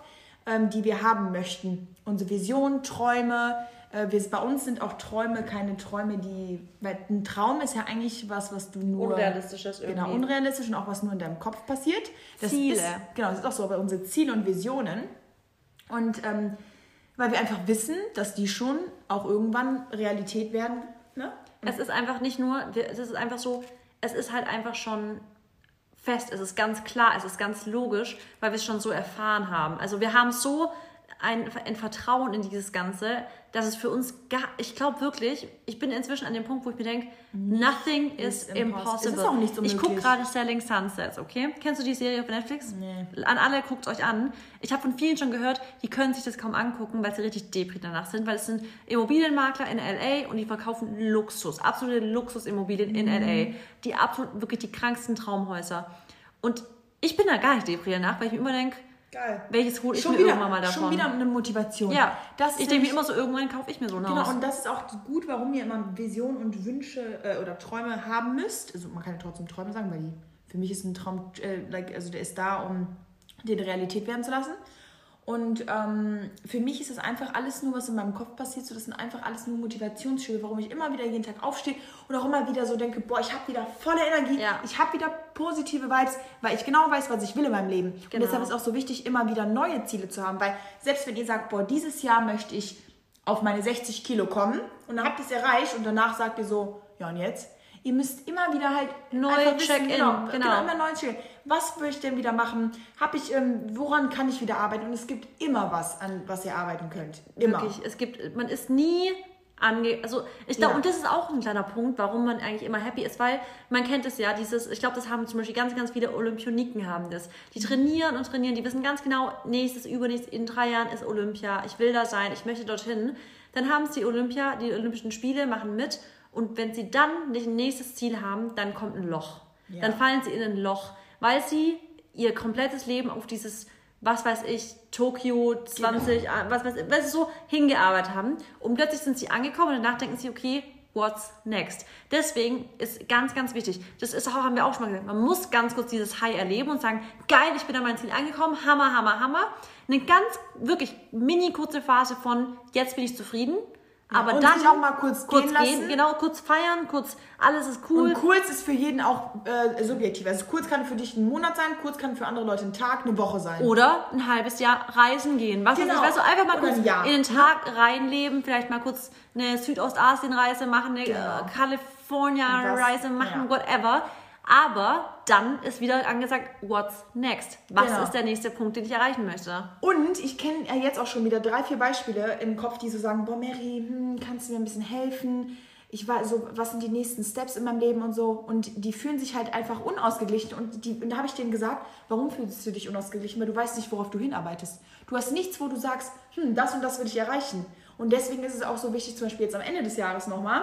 ähm, die wir haben möchten. Unsere Visionen, Träume. Äh, wir, bei uns sind auch Träume keine Träume, die. Weil ein Traum ist ja eigentlich was, was du nur. Unrealistisch ist irgendwie. Genau, unrealistisch und auch was nur in deinem Kopf passiert. Das Ziele. Ist, genau, das ist auch so bei unsere Ziele und Visionen. Und ähm, weil wir einfach wissen, dass die schon auch irgendwann Realität werden. Ne? Es ist einfach nicht nur, es ist einfach so, es ist halt einfach schon fest, es ist ganz klar, es ist ganz logisch, weil wir es schon so erfahren haben. Also wir haben so ein, ein Vertrauen in dieses Ganze, dass es für uns gar, ich glaube wirklich, ich bin inzwischen an dem Punkt, wo ich mir denke, nothing is, impossible. Ist auch nicht so Ich gucke gerade Selling Sunsets, okay? Kennst du die Serie auf Netflix? Nee. An alle guckt euch an. Ich habe von vielen schon gehört, die können sich das kaum angucken, weil sie richtig depri danach sind, weil es sind Immobilienmakler in LA und die verkaufen Luxus, absolute Luxusimmobilien in mhm. LA. Die absolut, wirklich die kranksten Traumhäuser. Und ich bin da gar nicht depri danach, weil ich mir immer denke, Geil. Welches hole ich schon mir wieder, irgendwann mal davon? Schon wieder eine Motivation. Ja, das ich denke mir immer so, irgendwann kaufe ich mir so ein Genau, Haus. und das ist auch gut, warum ihr immer Visionen und Wünsche äh, oder Träume haben müsst. Also man kann ja trotzdem Träume sagen, weil die, für mich ist ein Traum, äh, like, also der ist da, um den Realität werden zu lassen. Und ähm, für mich ist das einfach alles nur, was in meinem Kopf passiert. So, das sind einfach alles nur Motivationsschübe, warum ich immer wieder jeden Tag aufstehe und auch immer wieder so denke, boah, ich habe wieder volle Energie, ja. ich habe wieder positive Vibes, weil ich genau weiß, was ich will in meinem Leben. Genau. Und deshalb ist es auch so wichtig, immer wieder neue Ziele zu haben, weil selbst wenn ihr sagt, boah, dieses Jahr möchte ich auf meine 60 Kilo kommen und dann habt ihr es erreicht und danach sagt ihr so, ja und jetzt? Ihr müsst immer wieder halt neu check-in. Genau, genau. genau, immer neu check Was will ich denn wieder machen? Hab ich, ähm, woran kann ich wieder arbeiten? Und es gibt immer was, an was ihr arbeiten könnt. Immer. Wirklich, es gibt, man ist nie ange... Also ich glaube, ja. und das ist auch ein kleiner Punkt, warum man eigentlich immer happy ist, weil man kennt es ja, dieses, ich glaube, das haben zum Beispiel ganz, ganz viele Olympioniken haben das. Die trainieren und trainieren, die wissen ganz genau, nächstes, übernächstes, in drei Jahren ist Olympia, ich will da sein, ich möchte dorthin. Dann haben sie Olympia, die Olympischen Spiele, machen mit und wenn sie dann nicht ein nächstes Ziel haben, dann kommt ein Loch. Ja. Dann fallen sie in ein Loch, weil sie ihr komplettes Leben auf dieses, was weiß ich, Tokio 20, genau. was weiß ich, was so hingearbeitet haben. Und plötzlich sind sie angekommen und danach denken sie, okay, what's next? Deswegen ist ganz, ganz wichtig, das ist auch, haben wir auch schon mal gesagt, man muss ganz kurz dieses High erleben und sagen, geil, ich bin an mein Ziel angekommen, hammer, hammer, hammer. Eine ganz, wirklich mini kurze Phase von, jetzt bin ich zufrieden aber und dann sich auch mal kurz, kurz gehen, lassen. genau, kurz feiern, kurz alles ist cool. Und kurz ist für jeden auch äh, subjektiv. Also kurz kann für dich ein Monat sein, kurz kann für andere Leute ein Tag, eine Woche sein. Oder ein halbes Jahr reisen gehen. Was genau. ich, weißt du, einfach mal kurz ein in den Tag reinleben, vielleicht mal kurz eine Südostasien-Reise machen, eine genau. California-Reise machen, ja. whatever. Aber dann ist wieder angesagt, what's next? Was genau. ist der nächste Punkt, den ich erreichen möchte? Und ich kenne ja jetzt auch schon wieder drei, vier Beispiele im Kopf, die so sagen, boah Mary, hm, kannst du mir ein bisschen helfen? Ich war so, was sind die nächsten Steps in meinem Leben und so. Und die fühlen sich halt einfach unausgeglichen. Und, die, und da habe ich denen gesagt, warum fühlst du dich unausgeglichen? Weil du weißt nicht, worauf du hinarbeitest. Du hast nichts, wo du sagst, hm, das und das will ich erreichen. Und deswegen ist es auch so wichtig, zum Beispiel jetzt am Ende des Jahres nochmal,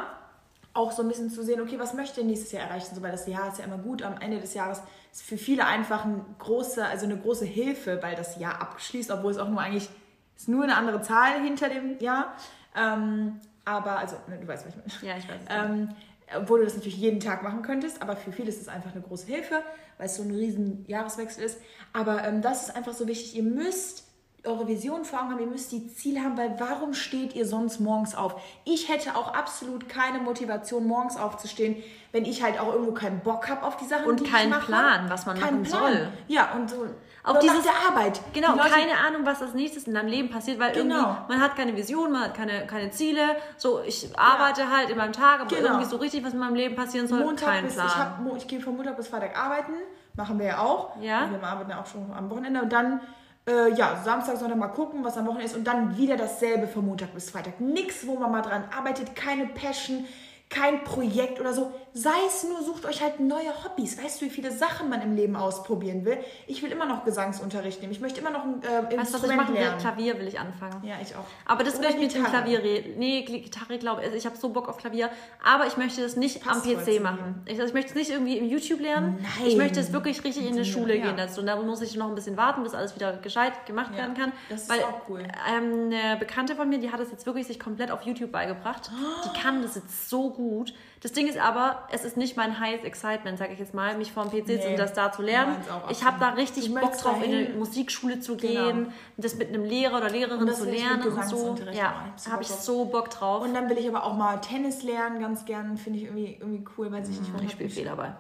auch so ein bisschen zu sehen, okay, was möchte ich nächstes Jahr erreichen? So, weil das Jahr ist ja immer gut. Am Ende des Jahres ist für viele einfach ein große, also eine große Hilfe, weil das Jahr abschließt, obwohl es auch nur eigentlich ist nur eine andere Zahl hinter dem Jahr. Ähm, aber, also, ne, du weißt, was ich meine. Ja, ich weiß. Ähm, obwohl du das natürlich jeden Tag machen könntest, aber für viele ist es einfach eine große Hilfe, weil es so ein riesen Jahreswechsel ist. Aber ähm, das ist einfach so wichtig. Ihr müsst eure Vision vor Augen haben, ihr müsst die Ziele haben, weil warum steht ihr sonst morgens auf? Ich hätte auch absolut keine Motivation, morgens aufzustehen, wenn ich halt auch irgendwo keinen Bock habe auf die Sachen. Und keinen Plan, was man keinen machen Plan. soll. Ja, und so. Auch dieses, der Arbeit. Genau, Leute, keine Ahnung, was als nächstes in deinem Leben passiert, weil genau. irgendwie, man hat keine Vision, man hat keine, keine Ziele. So, ich arbeite ja. halt in meinem Tag, aber genau. irgendwie so richtig, was in meinem Leben passieren soll, Montag kein bis, Plan. Ich, hab, ich gehe von Montag bis Freitag arbeiten, machen wir ja auch. Ja. Wir arbeiten ja auch schon am Wochenende und dann äh, ja, Samstag, Sonntag mal gucken, was am Wochenende ist und dann wieder dasselbe von Montag bis Freitag. Nichts, wo man mal dran arbeitet, keine Passion, kein Projekt oder so. Sei es nur, sucht euch halt neue Hobbys. Weißt du, wie viele Sachen man im Leben ausprobieren will? Ich will immer noch Gesangsunterricht nehmen. Ich möchte immer noch ein äh, weißt, Instrument was ich machen lernen. Will? Klavier will ich anfangen. Ja, ich auch. Aber das will ich mit dem Klavier reden. Nee, Gitarre glaube ich. Also ich habe so Bock auf Klavier. Aber ich möchte das nicht Passt am PC machen. Ich, also ich möchte es nicht irgendwie im YouTube lernen. Nein. Ich möchte es wirklich richtig in eine Schule ja. gehen dazu. Und da muss ich noch ein bisschen warten, bis alles wieder gescheit gemacht ja, werden kann. Das ist Weil, auch cool. Ähm, eine Bekannte von mir, die hat es jetzt wirklich sich komplett auf YouTube beigebracht. Die kann das jetzt so gut. Das Ding ist aber, es ist nicht mein Highest Excitement, sage ich jetzt mal, mich vor dem PC nee, und das da zu lernen. Ich habe da richtig Bock drauf, in eine Musikschule zu gehen, genau. das mit einem Lehrer oder Lehrerin zu lernen und so. Ja, habe ich so Bock drauf. Und dann will ich aber auch mal Tennis lernen, ganz gern, finde ich irgendwie, irgendwie cool, weil ich nicht hm, Ich spiele Federball.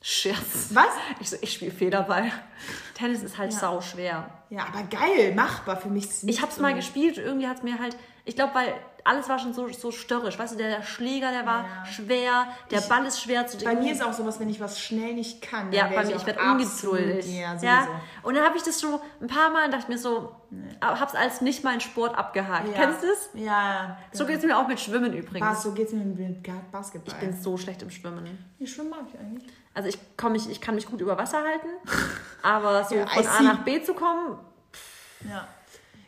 Scherz. Was? Ich so, ich spiele Federball. Tennis ist halt ja. sau schwer. Ja, aber geil, machbar für mich. Ich habe es mal gespielt, irgendwie hat es mir halt, ich glaube, weil alles war schon so, so störrisch. Weißt du, der Schläger, der war ja. schwer, der ich, Ball ist schwer zu Bei mir ist auch sowas, wenn ich was schnell nicht kann. Ja, bei mir, ich werde ungeduldig. Ja, ja, Und dann habe ich das so ein paar Mal und dachte mir so, nee. hab's als nicht meinen Sport abgehakt. Ja. Kennst du das? Ja. So geht es mir auch mit Schwimmen übrigens. Was, so geht es mir mit Basketball. Ich bin so schlecht im Schwimmen. Ich schwimmen mag ich eigentlich. Also ich, komm, ich, ich kann mich gut über Wasser halten, aber so ja, von A nach B zu kommen... Pff. Ja.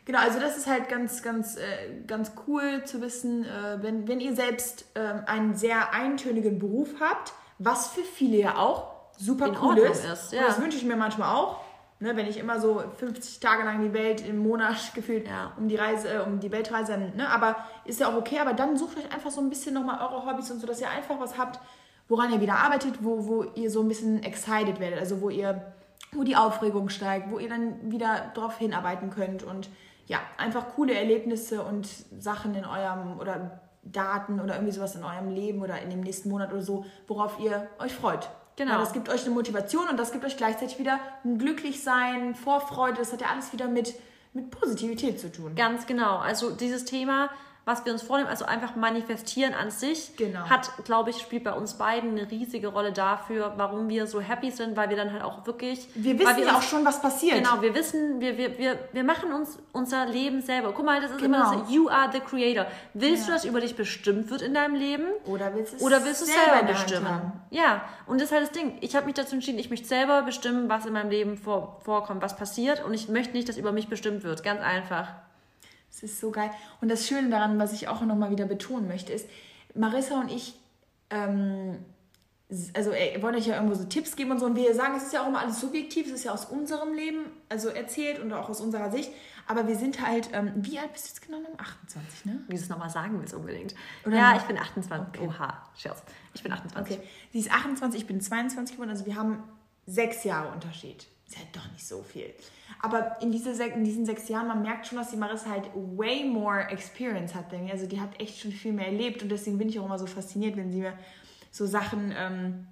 Genau, also das ist halt ganz, ganz, äh, ganz cool zu wissen, äh, wenn, wenn ihr selbst äh, einen sehr eintönigen Beruf habt, was für viele ja auch super In cool ist. ist ja. das wünsche ich mir manchmal auch. Ne, wenn ich immer so 50 Tage lang die Welt im Monat gefühlt ja. um die Reise, äh, um die Weltreise, ne, aber ist ja auch okay, aber dann sucht euch einfach so ein bisschen nochmal eure Hobbys und so, dass ihr einfach was habt, woran ihr wieder arbeitet, wo, wo ihr so ein bisschen excited werdet, also wo ihr, wo die Aufregung steigt, wo ihr dann wieder drauf hinarbeiten könnt und ja, einfach coole Erlebnisse und Sachen in eurem oder Daten oder irgendwie sowas in eurem Leben oder in dem nächsten Monat oder so, worauf ihr euch freut. Genau. Ja, das gibt euch eine Motivation und das gibt euch gleichzeitig wieder ein Glücklichsein, Vorfreude. Das hat ja alles wieder mit, mit Positivität zu tun. Ganz genau. Also dieses Thema was wir uns vornehmen, also einfach manifestieren an sich, genau. hat, glaube ich, spielt bei uns beiden eine riesige Rolle dafür, warum wir so happy sind, weil wir dann halt auch wirklich. Wir wissen wir ja auch schon, was passiert. Genau, wir wissen, wir, wir, wir, wir machen uns unser Leben selber. Guck mal, das ist genau. immer das, you are the creator. Willst ja. du, dass über dich bestimmt wird in deinem Leben? Oder willst, Oder willst du es selber, selber bestimmen? Ja, und das ist halt das Ding. Ich habe mich dazu entschieden, ich möchte selber bestimmen, was in meinem Leben vor, vorkommt, was passiert. Und ich möchte nicht, dass über mich bestimmt wird. Ganz einfach. Es ist so geil. Und das Schöne daran, was ich auch nochmal wieder betonen möchte, ist, Marissa und ich, ähm, also ey, wollen euch ja irgendwo so Tipps geben und so. Und wir sagen, es ist ja auch immer alles subjektiv, es ist ja aus unserem Leben also erzählt und auch aus unserer Sicht. Aber wir sind halt, ähm, wie alt bist du jetzt genau? 28, ne? Wie du es nochmal sagen willst unbedingt. Oder ja, ich bin 28. Okay. Oha, Scherz. Ich bin 28. Okay. Sie ist 28, ich bin 22 geworden. Also wir haben sechs Jahre Unterschied. Ist halt doch nicht so viel. Aber in, diese, in diesen sechs Jahren, man merkt schon, dass die Marissa halt way more experience hat. Also die hat echt schon viel mehr erlebt und deswegen bin ich auch immer so fasziniert, wenn sie mir so Sachen, ähm,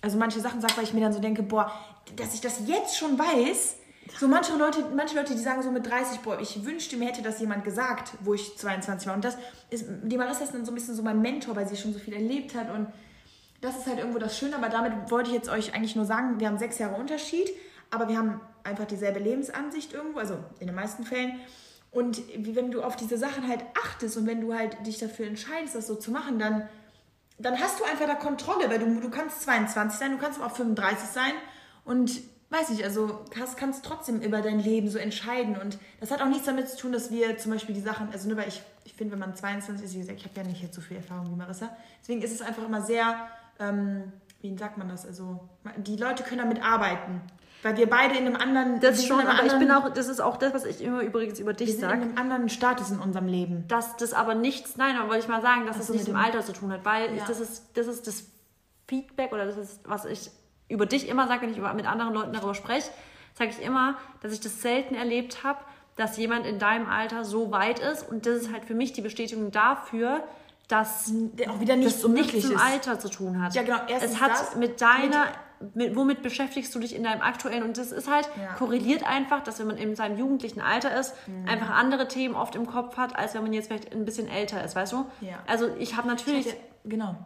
also manche Sachen sagt, weil ich mir dann so denke, boah, dass ich das jetzt schon weiß. So manche Leute, manche Leute, die sagen so mit 30, boah, ich wünschte mir hätte das jemand gesagt, wo ich 22 war. Und das ist, die Marissa ist dann so ein bisschen so mein Mentor, weil sie schon so viel erlebt hat und das ist halt irgendwo das Schöne, aber damit wollte ich jetzt euch eigentlich nur sagen, wir haben sechs Jahre Unterschied, aber wir haben einfach dieselbe Lebensansicht irgendwo, also in den meisten Fällen. Und wenn du auf diese Sachen halt achtest und wenn du halt dich dafür entscheidest, das so zu machen, dann, dann hast du einfach da Kontrolle, weil du, du kannst 22 sein, du kannst auch 35 sein und weiß ich, also kannst, kannst trotzdem über dein Leben so entscheiden. Und das hat auch nichts damit zu tun, dass wir zum Beispiel die Sachen, also nur weil ich, ich finde, wenn man 22 ist, wie gesagt, ich habe ja nicht jetzt so viel Erfahrung wie Marissa, deswegen ist es einfach immer sehr, ähm, wie sagt man das, also die Leute können damit arbeiten. Weil wir beide in einem anderen. Das schon, aber anderen, ich bin auch, das ist auch das, was ich immer übrigens über dich sage. in einem anderen Status in unserem Leben. Dass das aber nichts, nein, aber wollte ich mal sagen, dass es nichts mit dem Alter zu tun hat, weil ja. das, ist, das ist das Feedback oder das ist, was ich über dich immer sage, wenn ich mit anderen Leuten darüber spreche, sage ich immer, dass ich das selten erlebt habe, dass jemand in deinem Alter so weit ist und das ist halt für mich die Bestätigung dafür, dass auch wieder nichts das nichts mit dem Alter zu tun hat. Ja, genau. Erstens es hat das, mit deiner mit mit, womit beschäftigst du dich in deinem aktuellen? Und das ist halt, ja. korreliert einfach, dass wenn man in seinem jugendlichen Alter ist, mhm. einfach andere Themen oft im Kopf hat, als wenn man jetzt vielleicht ein bisschen älter ist, weißt du? Ja. Also ich habe natürlich. Ich hatte, genau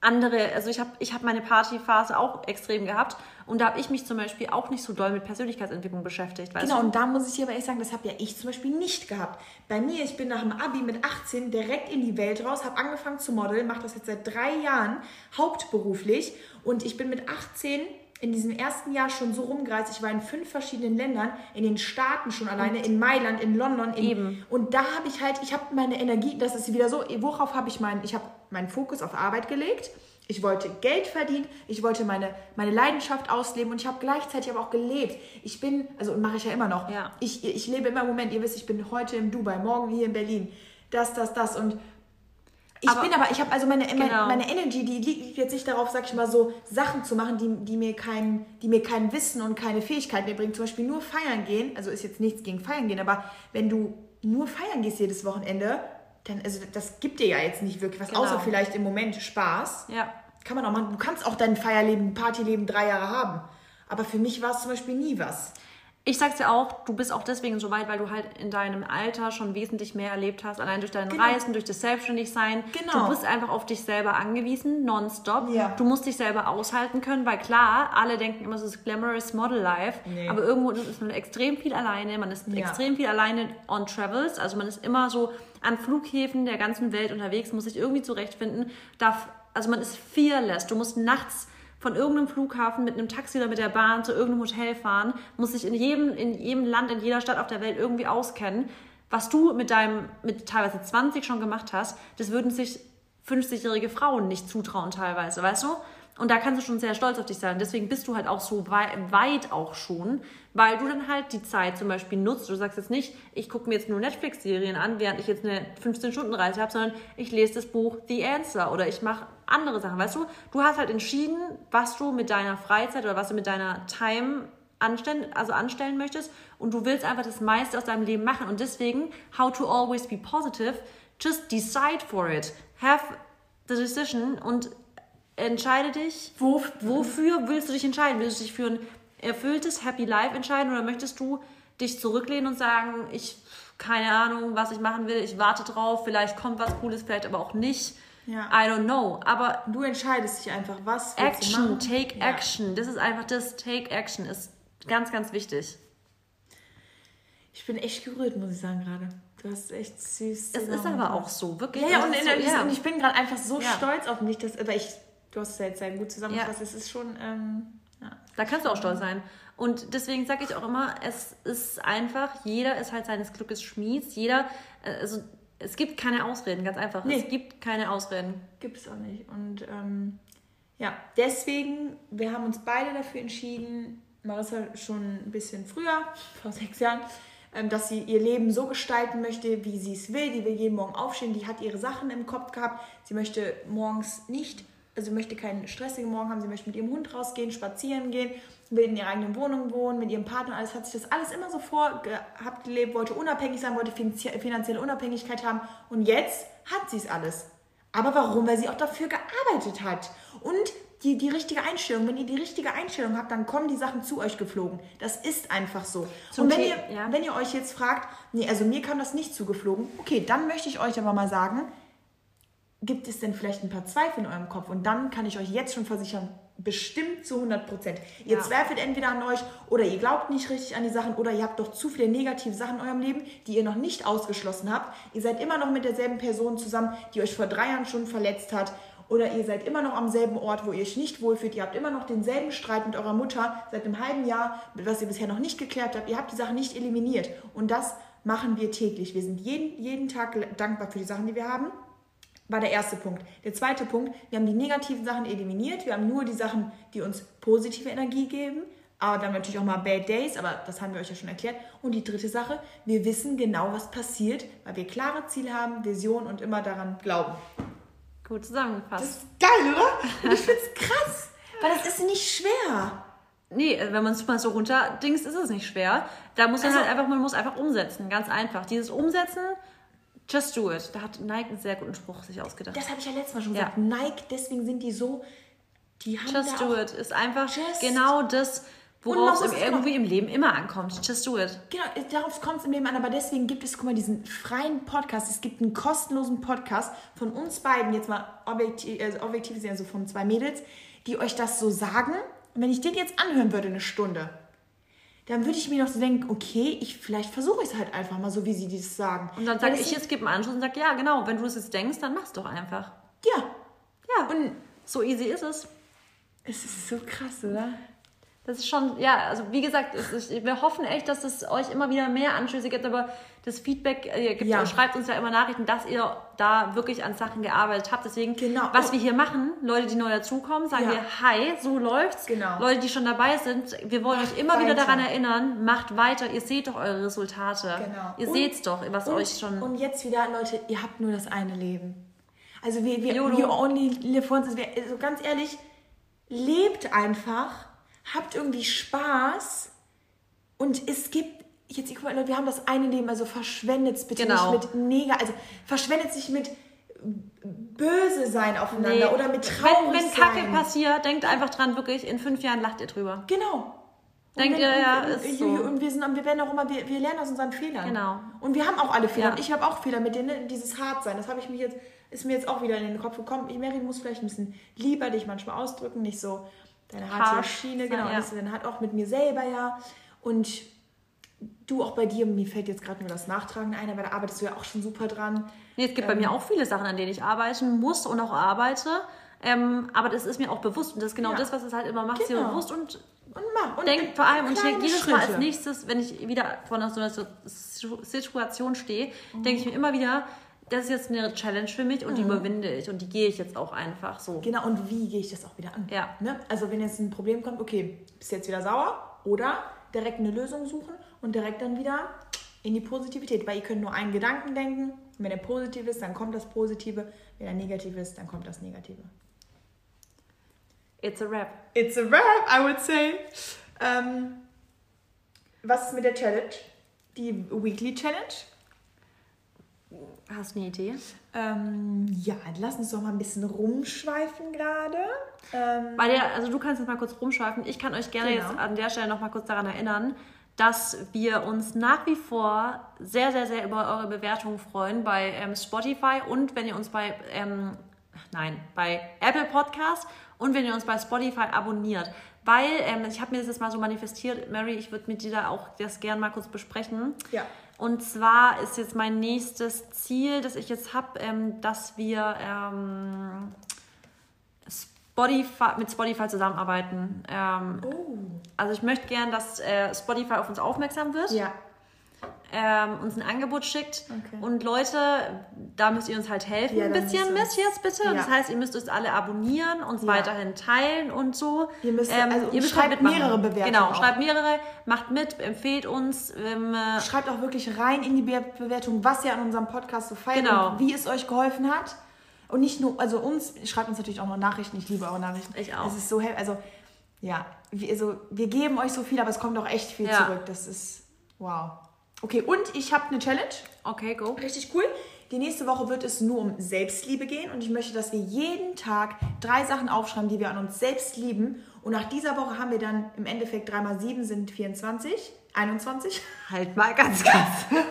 andere, also ich habe ich hab meine Partyphase auch extrem gehabt und da habe ich mich zum Beispiel auch nicht so doll mit Persönlichkeitsentwicklung beschäftigt. genau, du? und da muss ich dir aber echt sagen, das habe ja ich zum Beispiel nicht gehabt. Bei mir, ich bin nach dem Abi mit 18 direkt in die Welt raus, habe angefangen zu modeln, mache das jetzt seit drei Jahren hauptberuflich und ich bin mit 18 in diesem ersten Jahr schon so rumgereist. Ich war in fünf verschiedenen Ländern, in den Staaten schon alleine, und in Mailand, in London. In, eben. Und da habe ich halt, ich habe meine Energie, das ist wieder so, worauf habe ich meinen, ich habe meinen Fokus auf Arbeit gelegt. Ich wollte Geld verdienen, ich wollte meine, meine Leidenschaft ausleben und ich habe gleichzeitig aber auch gelebt. Ich bin, also mache ich ja immer noch, ja. Ich, ich lebe immer im Moment, ihr wisst, ich bin heute in Dubai, morgen hier in Berlin, das, das, das und Ich aber, bin aber, ich habe also meine, genau. meine Energy, die liegt jetzt nicht darauf, sag ich mal so, Sachen zu machen, die, die, mir kein, die mir kein Wissen und keine Fähigkeit mehr bringen. Zum Beispiel nur feiern gehen, also ist jetzt nichts gegen feiern gehen, aber wenn du nur feiern gehst jedes Wochenende, dann, also das gibt dir ja jetzt nicht wirklich was, genau. außer vielleicht im Moment Spaß. Ja. Kann man auch machen. Du kannst auch dein Feierleben, Partyleben drei Jahre haben. Aber für mich war es zum Beispiel nie was ich sag's dir auch, du bist auch deswegen so weit, weil du halt in deinem Alter schon wesentlich mehr erlebt hast, allein durch deine genau. Reisen, durch das Selbstständigsein. Genau. Du bist einfach auf dich selber angewiesen, nonstop. Ja. Du musst dich selber aushalten können, weil klar, alle denken immer, so ist glamorous Model Life, nee. aber irgendwo ist man extrem viel alleine, man ist ja. extrem viel alleine on Travels, also man ist immer so an Flughäfen der ganzen Welt unterwegs, muss sich irgendwie zurechtfinden, darf, also man ist fearless, du musst nachts von irgendeinem Flughafen mit einem Taxi oder mit der Bahn zu irgendeinem Hotel fahren, muss sich in jedem, in jedem Land, in jeder Stadt auf der Welt irgendwie auskennen. Was du mit deinem, mit teilweise 20 schon gemacht hast, das würden sich 50-jährige Frauen nicht zutrauen teilweise, weißt du? Und da kannst du schon sehr stolz auf dich sein. Deswegen bist du halt auch so weit, auch schon, weil du dann halt die Zeit zum Beispiel nutzt. Du sagst jetzt nicht, ich gucke mir jetzt nur Netflix-Serien an, während ich jetzt eine 15-Stunden-Reise habe, sondern ich lese das Buch The Answer oder ich mache andere Sachen. Weißt du, du hast halt entschieden, was du mit deiner Freizeit oder was du mit deiner Time anstellen, also anstellen möchtest und du willst einfach das meiste aus deinem Leben machen. Und deswegen, how to always be positive, just decide for it. Have the decision und entscheide dich, wo, wofür willst du dich entscheiden? Willst du dich für ein erfülltes Happy Life entscheiden oder möchtest du dich zurücklehnen und sagen, ich keine Ahnung, was ich machen will, ich warte drauf, vielleicht kommt was Cooles, vielleicht aber auch nicht. Ja. I don't know. Aber du entscheidest dich einfach, was Action, take ja. action. Das ist einfach das, take action ist ganz, ganz wichtig. Ich bin echt gerührt, muss ich sagen gerade. Du hast echt süß. Es ist aber auch so, wirklich. Ja, ja und, so, ja. und, ich bin gerade einfach so stolz auf mich, dass, aber ich du hast es ja jetzt sehr gut zusammengefasst, ja. es ist schon. Ähm, ja. Da kannst du auch stolz sein. Und deswegen sage ich auch immer, es ist einfach, jeder ist halt seines Glückes Schmieds. Jeder, äh, also es gibt keine Ausreden, ganz einfach. Nee. Es gibt keine Ausreden. Gibt es auch nicht. Und ähm, ja, deswegen, wir haben uns beide dafür entschieden, Marissa schon ein bisschen früher, vor sechs Jahren, ähm, dass sie ihr Leben so gestalten möchte, wie sie es will. Die will jeden Morgen aufstehen, die hat ihre Sachen im Kopf gehabt. Sie möchte morgens nicht also möchte keinen stressigen Morgen haben, sie möchte mit ihrem Hund rausgehen, spazieren gehen, will in ihrer eigenen Wohnung wohnen, mit ihrem Partner, alles hat sich das alles immer so vorgehabt, gelebt, wollte unabhängig sein, wollte finanzielle Unabhängigkeit haben und jetzt hat sie es alles. Aber warum? Weil sie auch dafür gearbeitet hat. Und die, die richtige Einstellung. Wenn ihr die richtige Einstellung habt, dann kommen die Sachen zu euch geflogen. Das ist einfach so. Zum und wenn ihr, ja. wenn ihr euch jetzt fragt, nee, also mir kam das nicht zugeflogen, okay, dann möchte ich euch aber mal sagen, gibt es denn vielleicht ein paar Zweifel in eurem Kopf? Und dann kann ich euch jetzt schon versichern, bestimmt zu 100 Prozent. Ihr ja. zweifelt entweder an euch oder ihr glaubt nicht richtig an die Sachen oder ihr habt doch zu viele negative Sachen in eurem Leben, die ihr noch nicht ausgeschlossen habt. Ihr seid immer noch mit derselben Person zusammen, die euch vor drei Jahren schon verletzt hat. Oder ihr seid immer noch am selben Ort, wo ihr euch nicht wohlfühlt. Ihr habt immer noch denselben Streit mit eurer Mutter seit einem halben Jahr, was ihr bisher noch nicht geklärt habt. Ihr habt die Sachen nicht eliminiert. Und das machen wir täglich. Wir sind jeden, jeden Tag dankbar für die Sachen, die wir haben war der erste Punkt. Der zweite Punkt, wir haben die negativen Sachen eliminiert. Wir haben nur die Sachen, die uns positive Energie geben. Aber dann natürlich auch mal Bad Days, aber das haben wir euch ja schon erklärt. Und die dritte Sache, wir wissen genau, was passiert, weil wir klare Ziele haben, Vision und immer daran glauben. Gut zusammengefasst. Das ist geil, oder? Ich finde es krass, weil das ist nicht schwer. Nee, wenn man es mal so runterdingst, ist es nicht schwer. Da muss man also, halt einfach, man muss einfach umsetzen, ganz einfach. Dieses Umsetzen, Just do it. Da hat Nike einen sehr guten Spruch sich ausgedacht. Das habe ich ja letztes Mal schon ja. gesagt. Nike, deswegen sind die so. Die haben Just do it ist einfach genau das, worauf es irgendwie im Leben immer ankommt. Just do it. Genau, darauf kommt es im Leben an. Aber deswegen gibt es, guck mal, diesen freien Podcast. Es gibt einen kostenlosen Podcast von uns beiden, jetzt mal objektiv, also objektiv ist ja so von zwei Mädels, die euch das so sagen. Und wenn ich den jetzt anhören würde, eine Stunde, dann würde ich mir noch so denken, okay, ich vielleicht versuche ich es halt einfach mal so, wie sie das sagen. Und dann sage ich jetzt, gebe einen Anschluss und sage, ja, genau, wenn du es jetzt denkst, dann mach's doch einfach. Ja. Ja. Und so easy ist es. Es ist so krass, oder? Das ist schon, ja, also wie gesagt, ist, wir hoffen echt, dass es euch immer wieder mehr Anschlüsse gibt, aber das Feedback, äh, ihr gibt, ja. schreibt uns ja immer Nachrichten, dass ihr da wirklich an Sachen gearbeitet habt. Deswegen, genau. was wir hier machen, Leute, die neu dazukommen, sagen ja. wir, hi, so läuft's. Genau. Leute, die schon dabei sind, wir wollen macht euch immer weiter. wieder daran erinnern, macht weiter, ihr seht doch eure Resultate. Genau. Ihr und, seht's doch, was und, euch schon... Und jetzt wieder, Leute, ihr habt nur das eine Leben. Also wir, wir, we only live once. Also ganz ehrlich, lebt einfach, habt irgendwie Spaß und es gibt jetzt, guck mal, wir haben das eine Leben, also verschwendet es bitte genau. nicht mit Nega, also verschwendet sich mit böse sein aufeinander nee. oder mit traurig Wenn, wenn Kacke sein. passiert, denkt einfach dran, wirklich, in fünf Jahren lacht ihr drüber. Genau. Denkt ihr, ja, ist so. Und wir, sind, wir werden auch immer, wir, wir lernen aus unseren Fehlern. Genau. Und wir haben auch alle Fehler. Ja. Und ich habe auch Fehler mit denen, dieses hart sein. Das habe ich mich jetzt, ist mir jetzt auch wieder in den Kopf gekommen. Ich, Mary, muss vielleicht ein bisschen lieber dich manchmal ausdrücken, nicht so deine harte Harsh. Schiene, genau. Ja. Das dann hat auch mit mir selber ja. Und du auch bei dir, mir fällt jetzt gerade nur das Nachtragen ein, aber da arbeitest du ja auch schon super dran. Nee, es gibt ähm, bei mir auch viele Sachen, an denen ich arbeiten muss und auch arbeite. Ähm, aber das ist mir auch bewusst und das ist genau ja. das, was es halt immer macht, genau. bewusst und, und mach. Und denk vor allem und ich denke jedes Schritte. Mal als nächstes, wenn ich wieder vor so einer Situation stehe, mhm. denke ich mir immer wieder, das ist jetzt eine Challenge für mich und mhm. die überwinde ich und die gehe ich jetzt auch einfach so. Genau, und wie gehe ich das auch wieder an? Ja. Ne? Also wenn jetzt ein Problem kommt, okay, bist du jetzt wieder sauer oder direkt eine Lösung suchen und direkt dann wieder in die Positivität, weil ihr könnt nur einen Gedanken denken. Wenn er positiv ist, dann kommt das Positive. Wenn er negativ ist, dann kommt das Negative. It's a rap. It's a rap, I would say. Ähm, was ist mit der Challenge? Die Weekly Challenge? Hast du eine Idee? Ähm, ja, lass uns doch mal ein bisschen rumschweifen gerade. Ähm, Bei der, also du kannst jetzt mal kurz rumschweifen. Ich kann euch gerne genau. jetzt an der Stelle noch mal kurz daran erinnern, dass wir uns nach wie vor sehr, sehr, sehr über eure Bewertungen freuen bei ähm, Spotify und wenn ihr uns bei, ähm, nein, bei Apple Podcast und wenn ihr uns bei Spotify abonniert. Weil, ähm, ich habe mir das jetzt mal so manifestiert, Mary, ich würde mit dir da auch das gerne mal kurz besprechen. Ja. Und zwar ist jetzt mein nächstes Ziel, das ich jetzt habe, ähm, dass wir ähm, Spotify, mit Spotify zusammenarbeiten. Ähm, oh. Also ich möchte gern, dass äh, Spotify auf uns aufmerksam wird. Ja. Ähm, uns ein Angebot schickt. Okay. Und Leute, da müsst ihr uns halt helfen. Ja, ein bisschen Mist jetzt bitte. Ja. Das heißt, ihr müsst uns alle abonnieren, uns ja. weiterhin teilen und so. Ihr müsst, ähm, also, ihr müsst schreibt halt mehrere Bewertungen. Genau, auch. schreibt mehrere, macht mit, empfehlt uns. Ähm, äh, schreibt auch wirklich rein in die Bewertung, was ihr an unserem Podcast so feiert genau. und wie es euch geholfen hat. Und nicht nur, also uns, schreibt uns natürlich auch noch Nachrichten. Ich liebe eure Nachrichten. Ich auch. Es ist so, also ja, wir, also, wir geben euch so viel, aber es kommt auch echt viel zurück. Das ist wow. Okay, und ich habe eine Challenge. Okay, go. Richtig cool. Die nächste Woche wird es nur um Selbstliebe gehen und ich möchte, dass wir jeden Tag drei Sachen aufschreiben, die wir an uns selbst lieben. Und nach dieser Woche haben wir dann im Endeffekt 3 mal 7 sind 24, 21. Halt mal ganz, ganz. 7,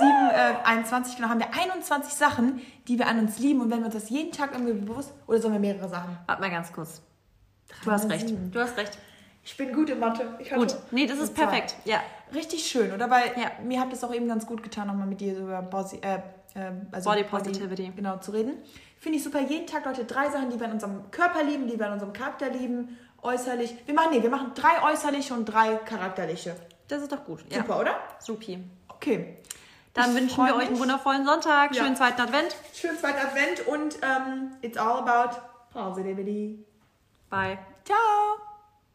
äh, 21, genau, haben wir 21 Sachen, die wir an uns lieben. Und wenn wir uns das jeden Tag irgendwie bewusst, oder sollen wir mehrere Sachen? Warte mal ganz kurz. Du hast recht. Du hast recht. Ich bin gut in Mathe. Ich gut. Nee, das ist perfekt. Ja. Richtig schön, oder? Weil ja. mir hat es auch eben ganz gut getan, nochmal mit dir so über Bosi, äh, äh, also Body Positivity Body, genau, zu reden. Finde ich super. Jeden Tag, Leute, drei Sachen, die wir an unserem Körper lieben, die wir an unserem Charakter lieben, äußerlich. Wir machen, nee, wir machen drei äußerliche und drei charakterliche. Das ist doch gut. Super, ja. oder? Supi. Okay. Dann ich wünschen wir euch einen wundervollen Sonntag, ja. schönen zweiten Advent. Schönen zweiten Advent und um, ähm, it's all about positivity. Bye. Ciao.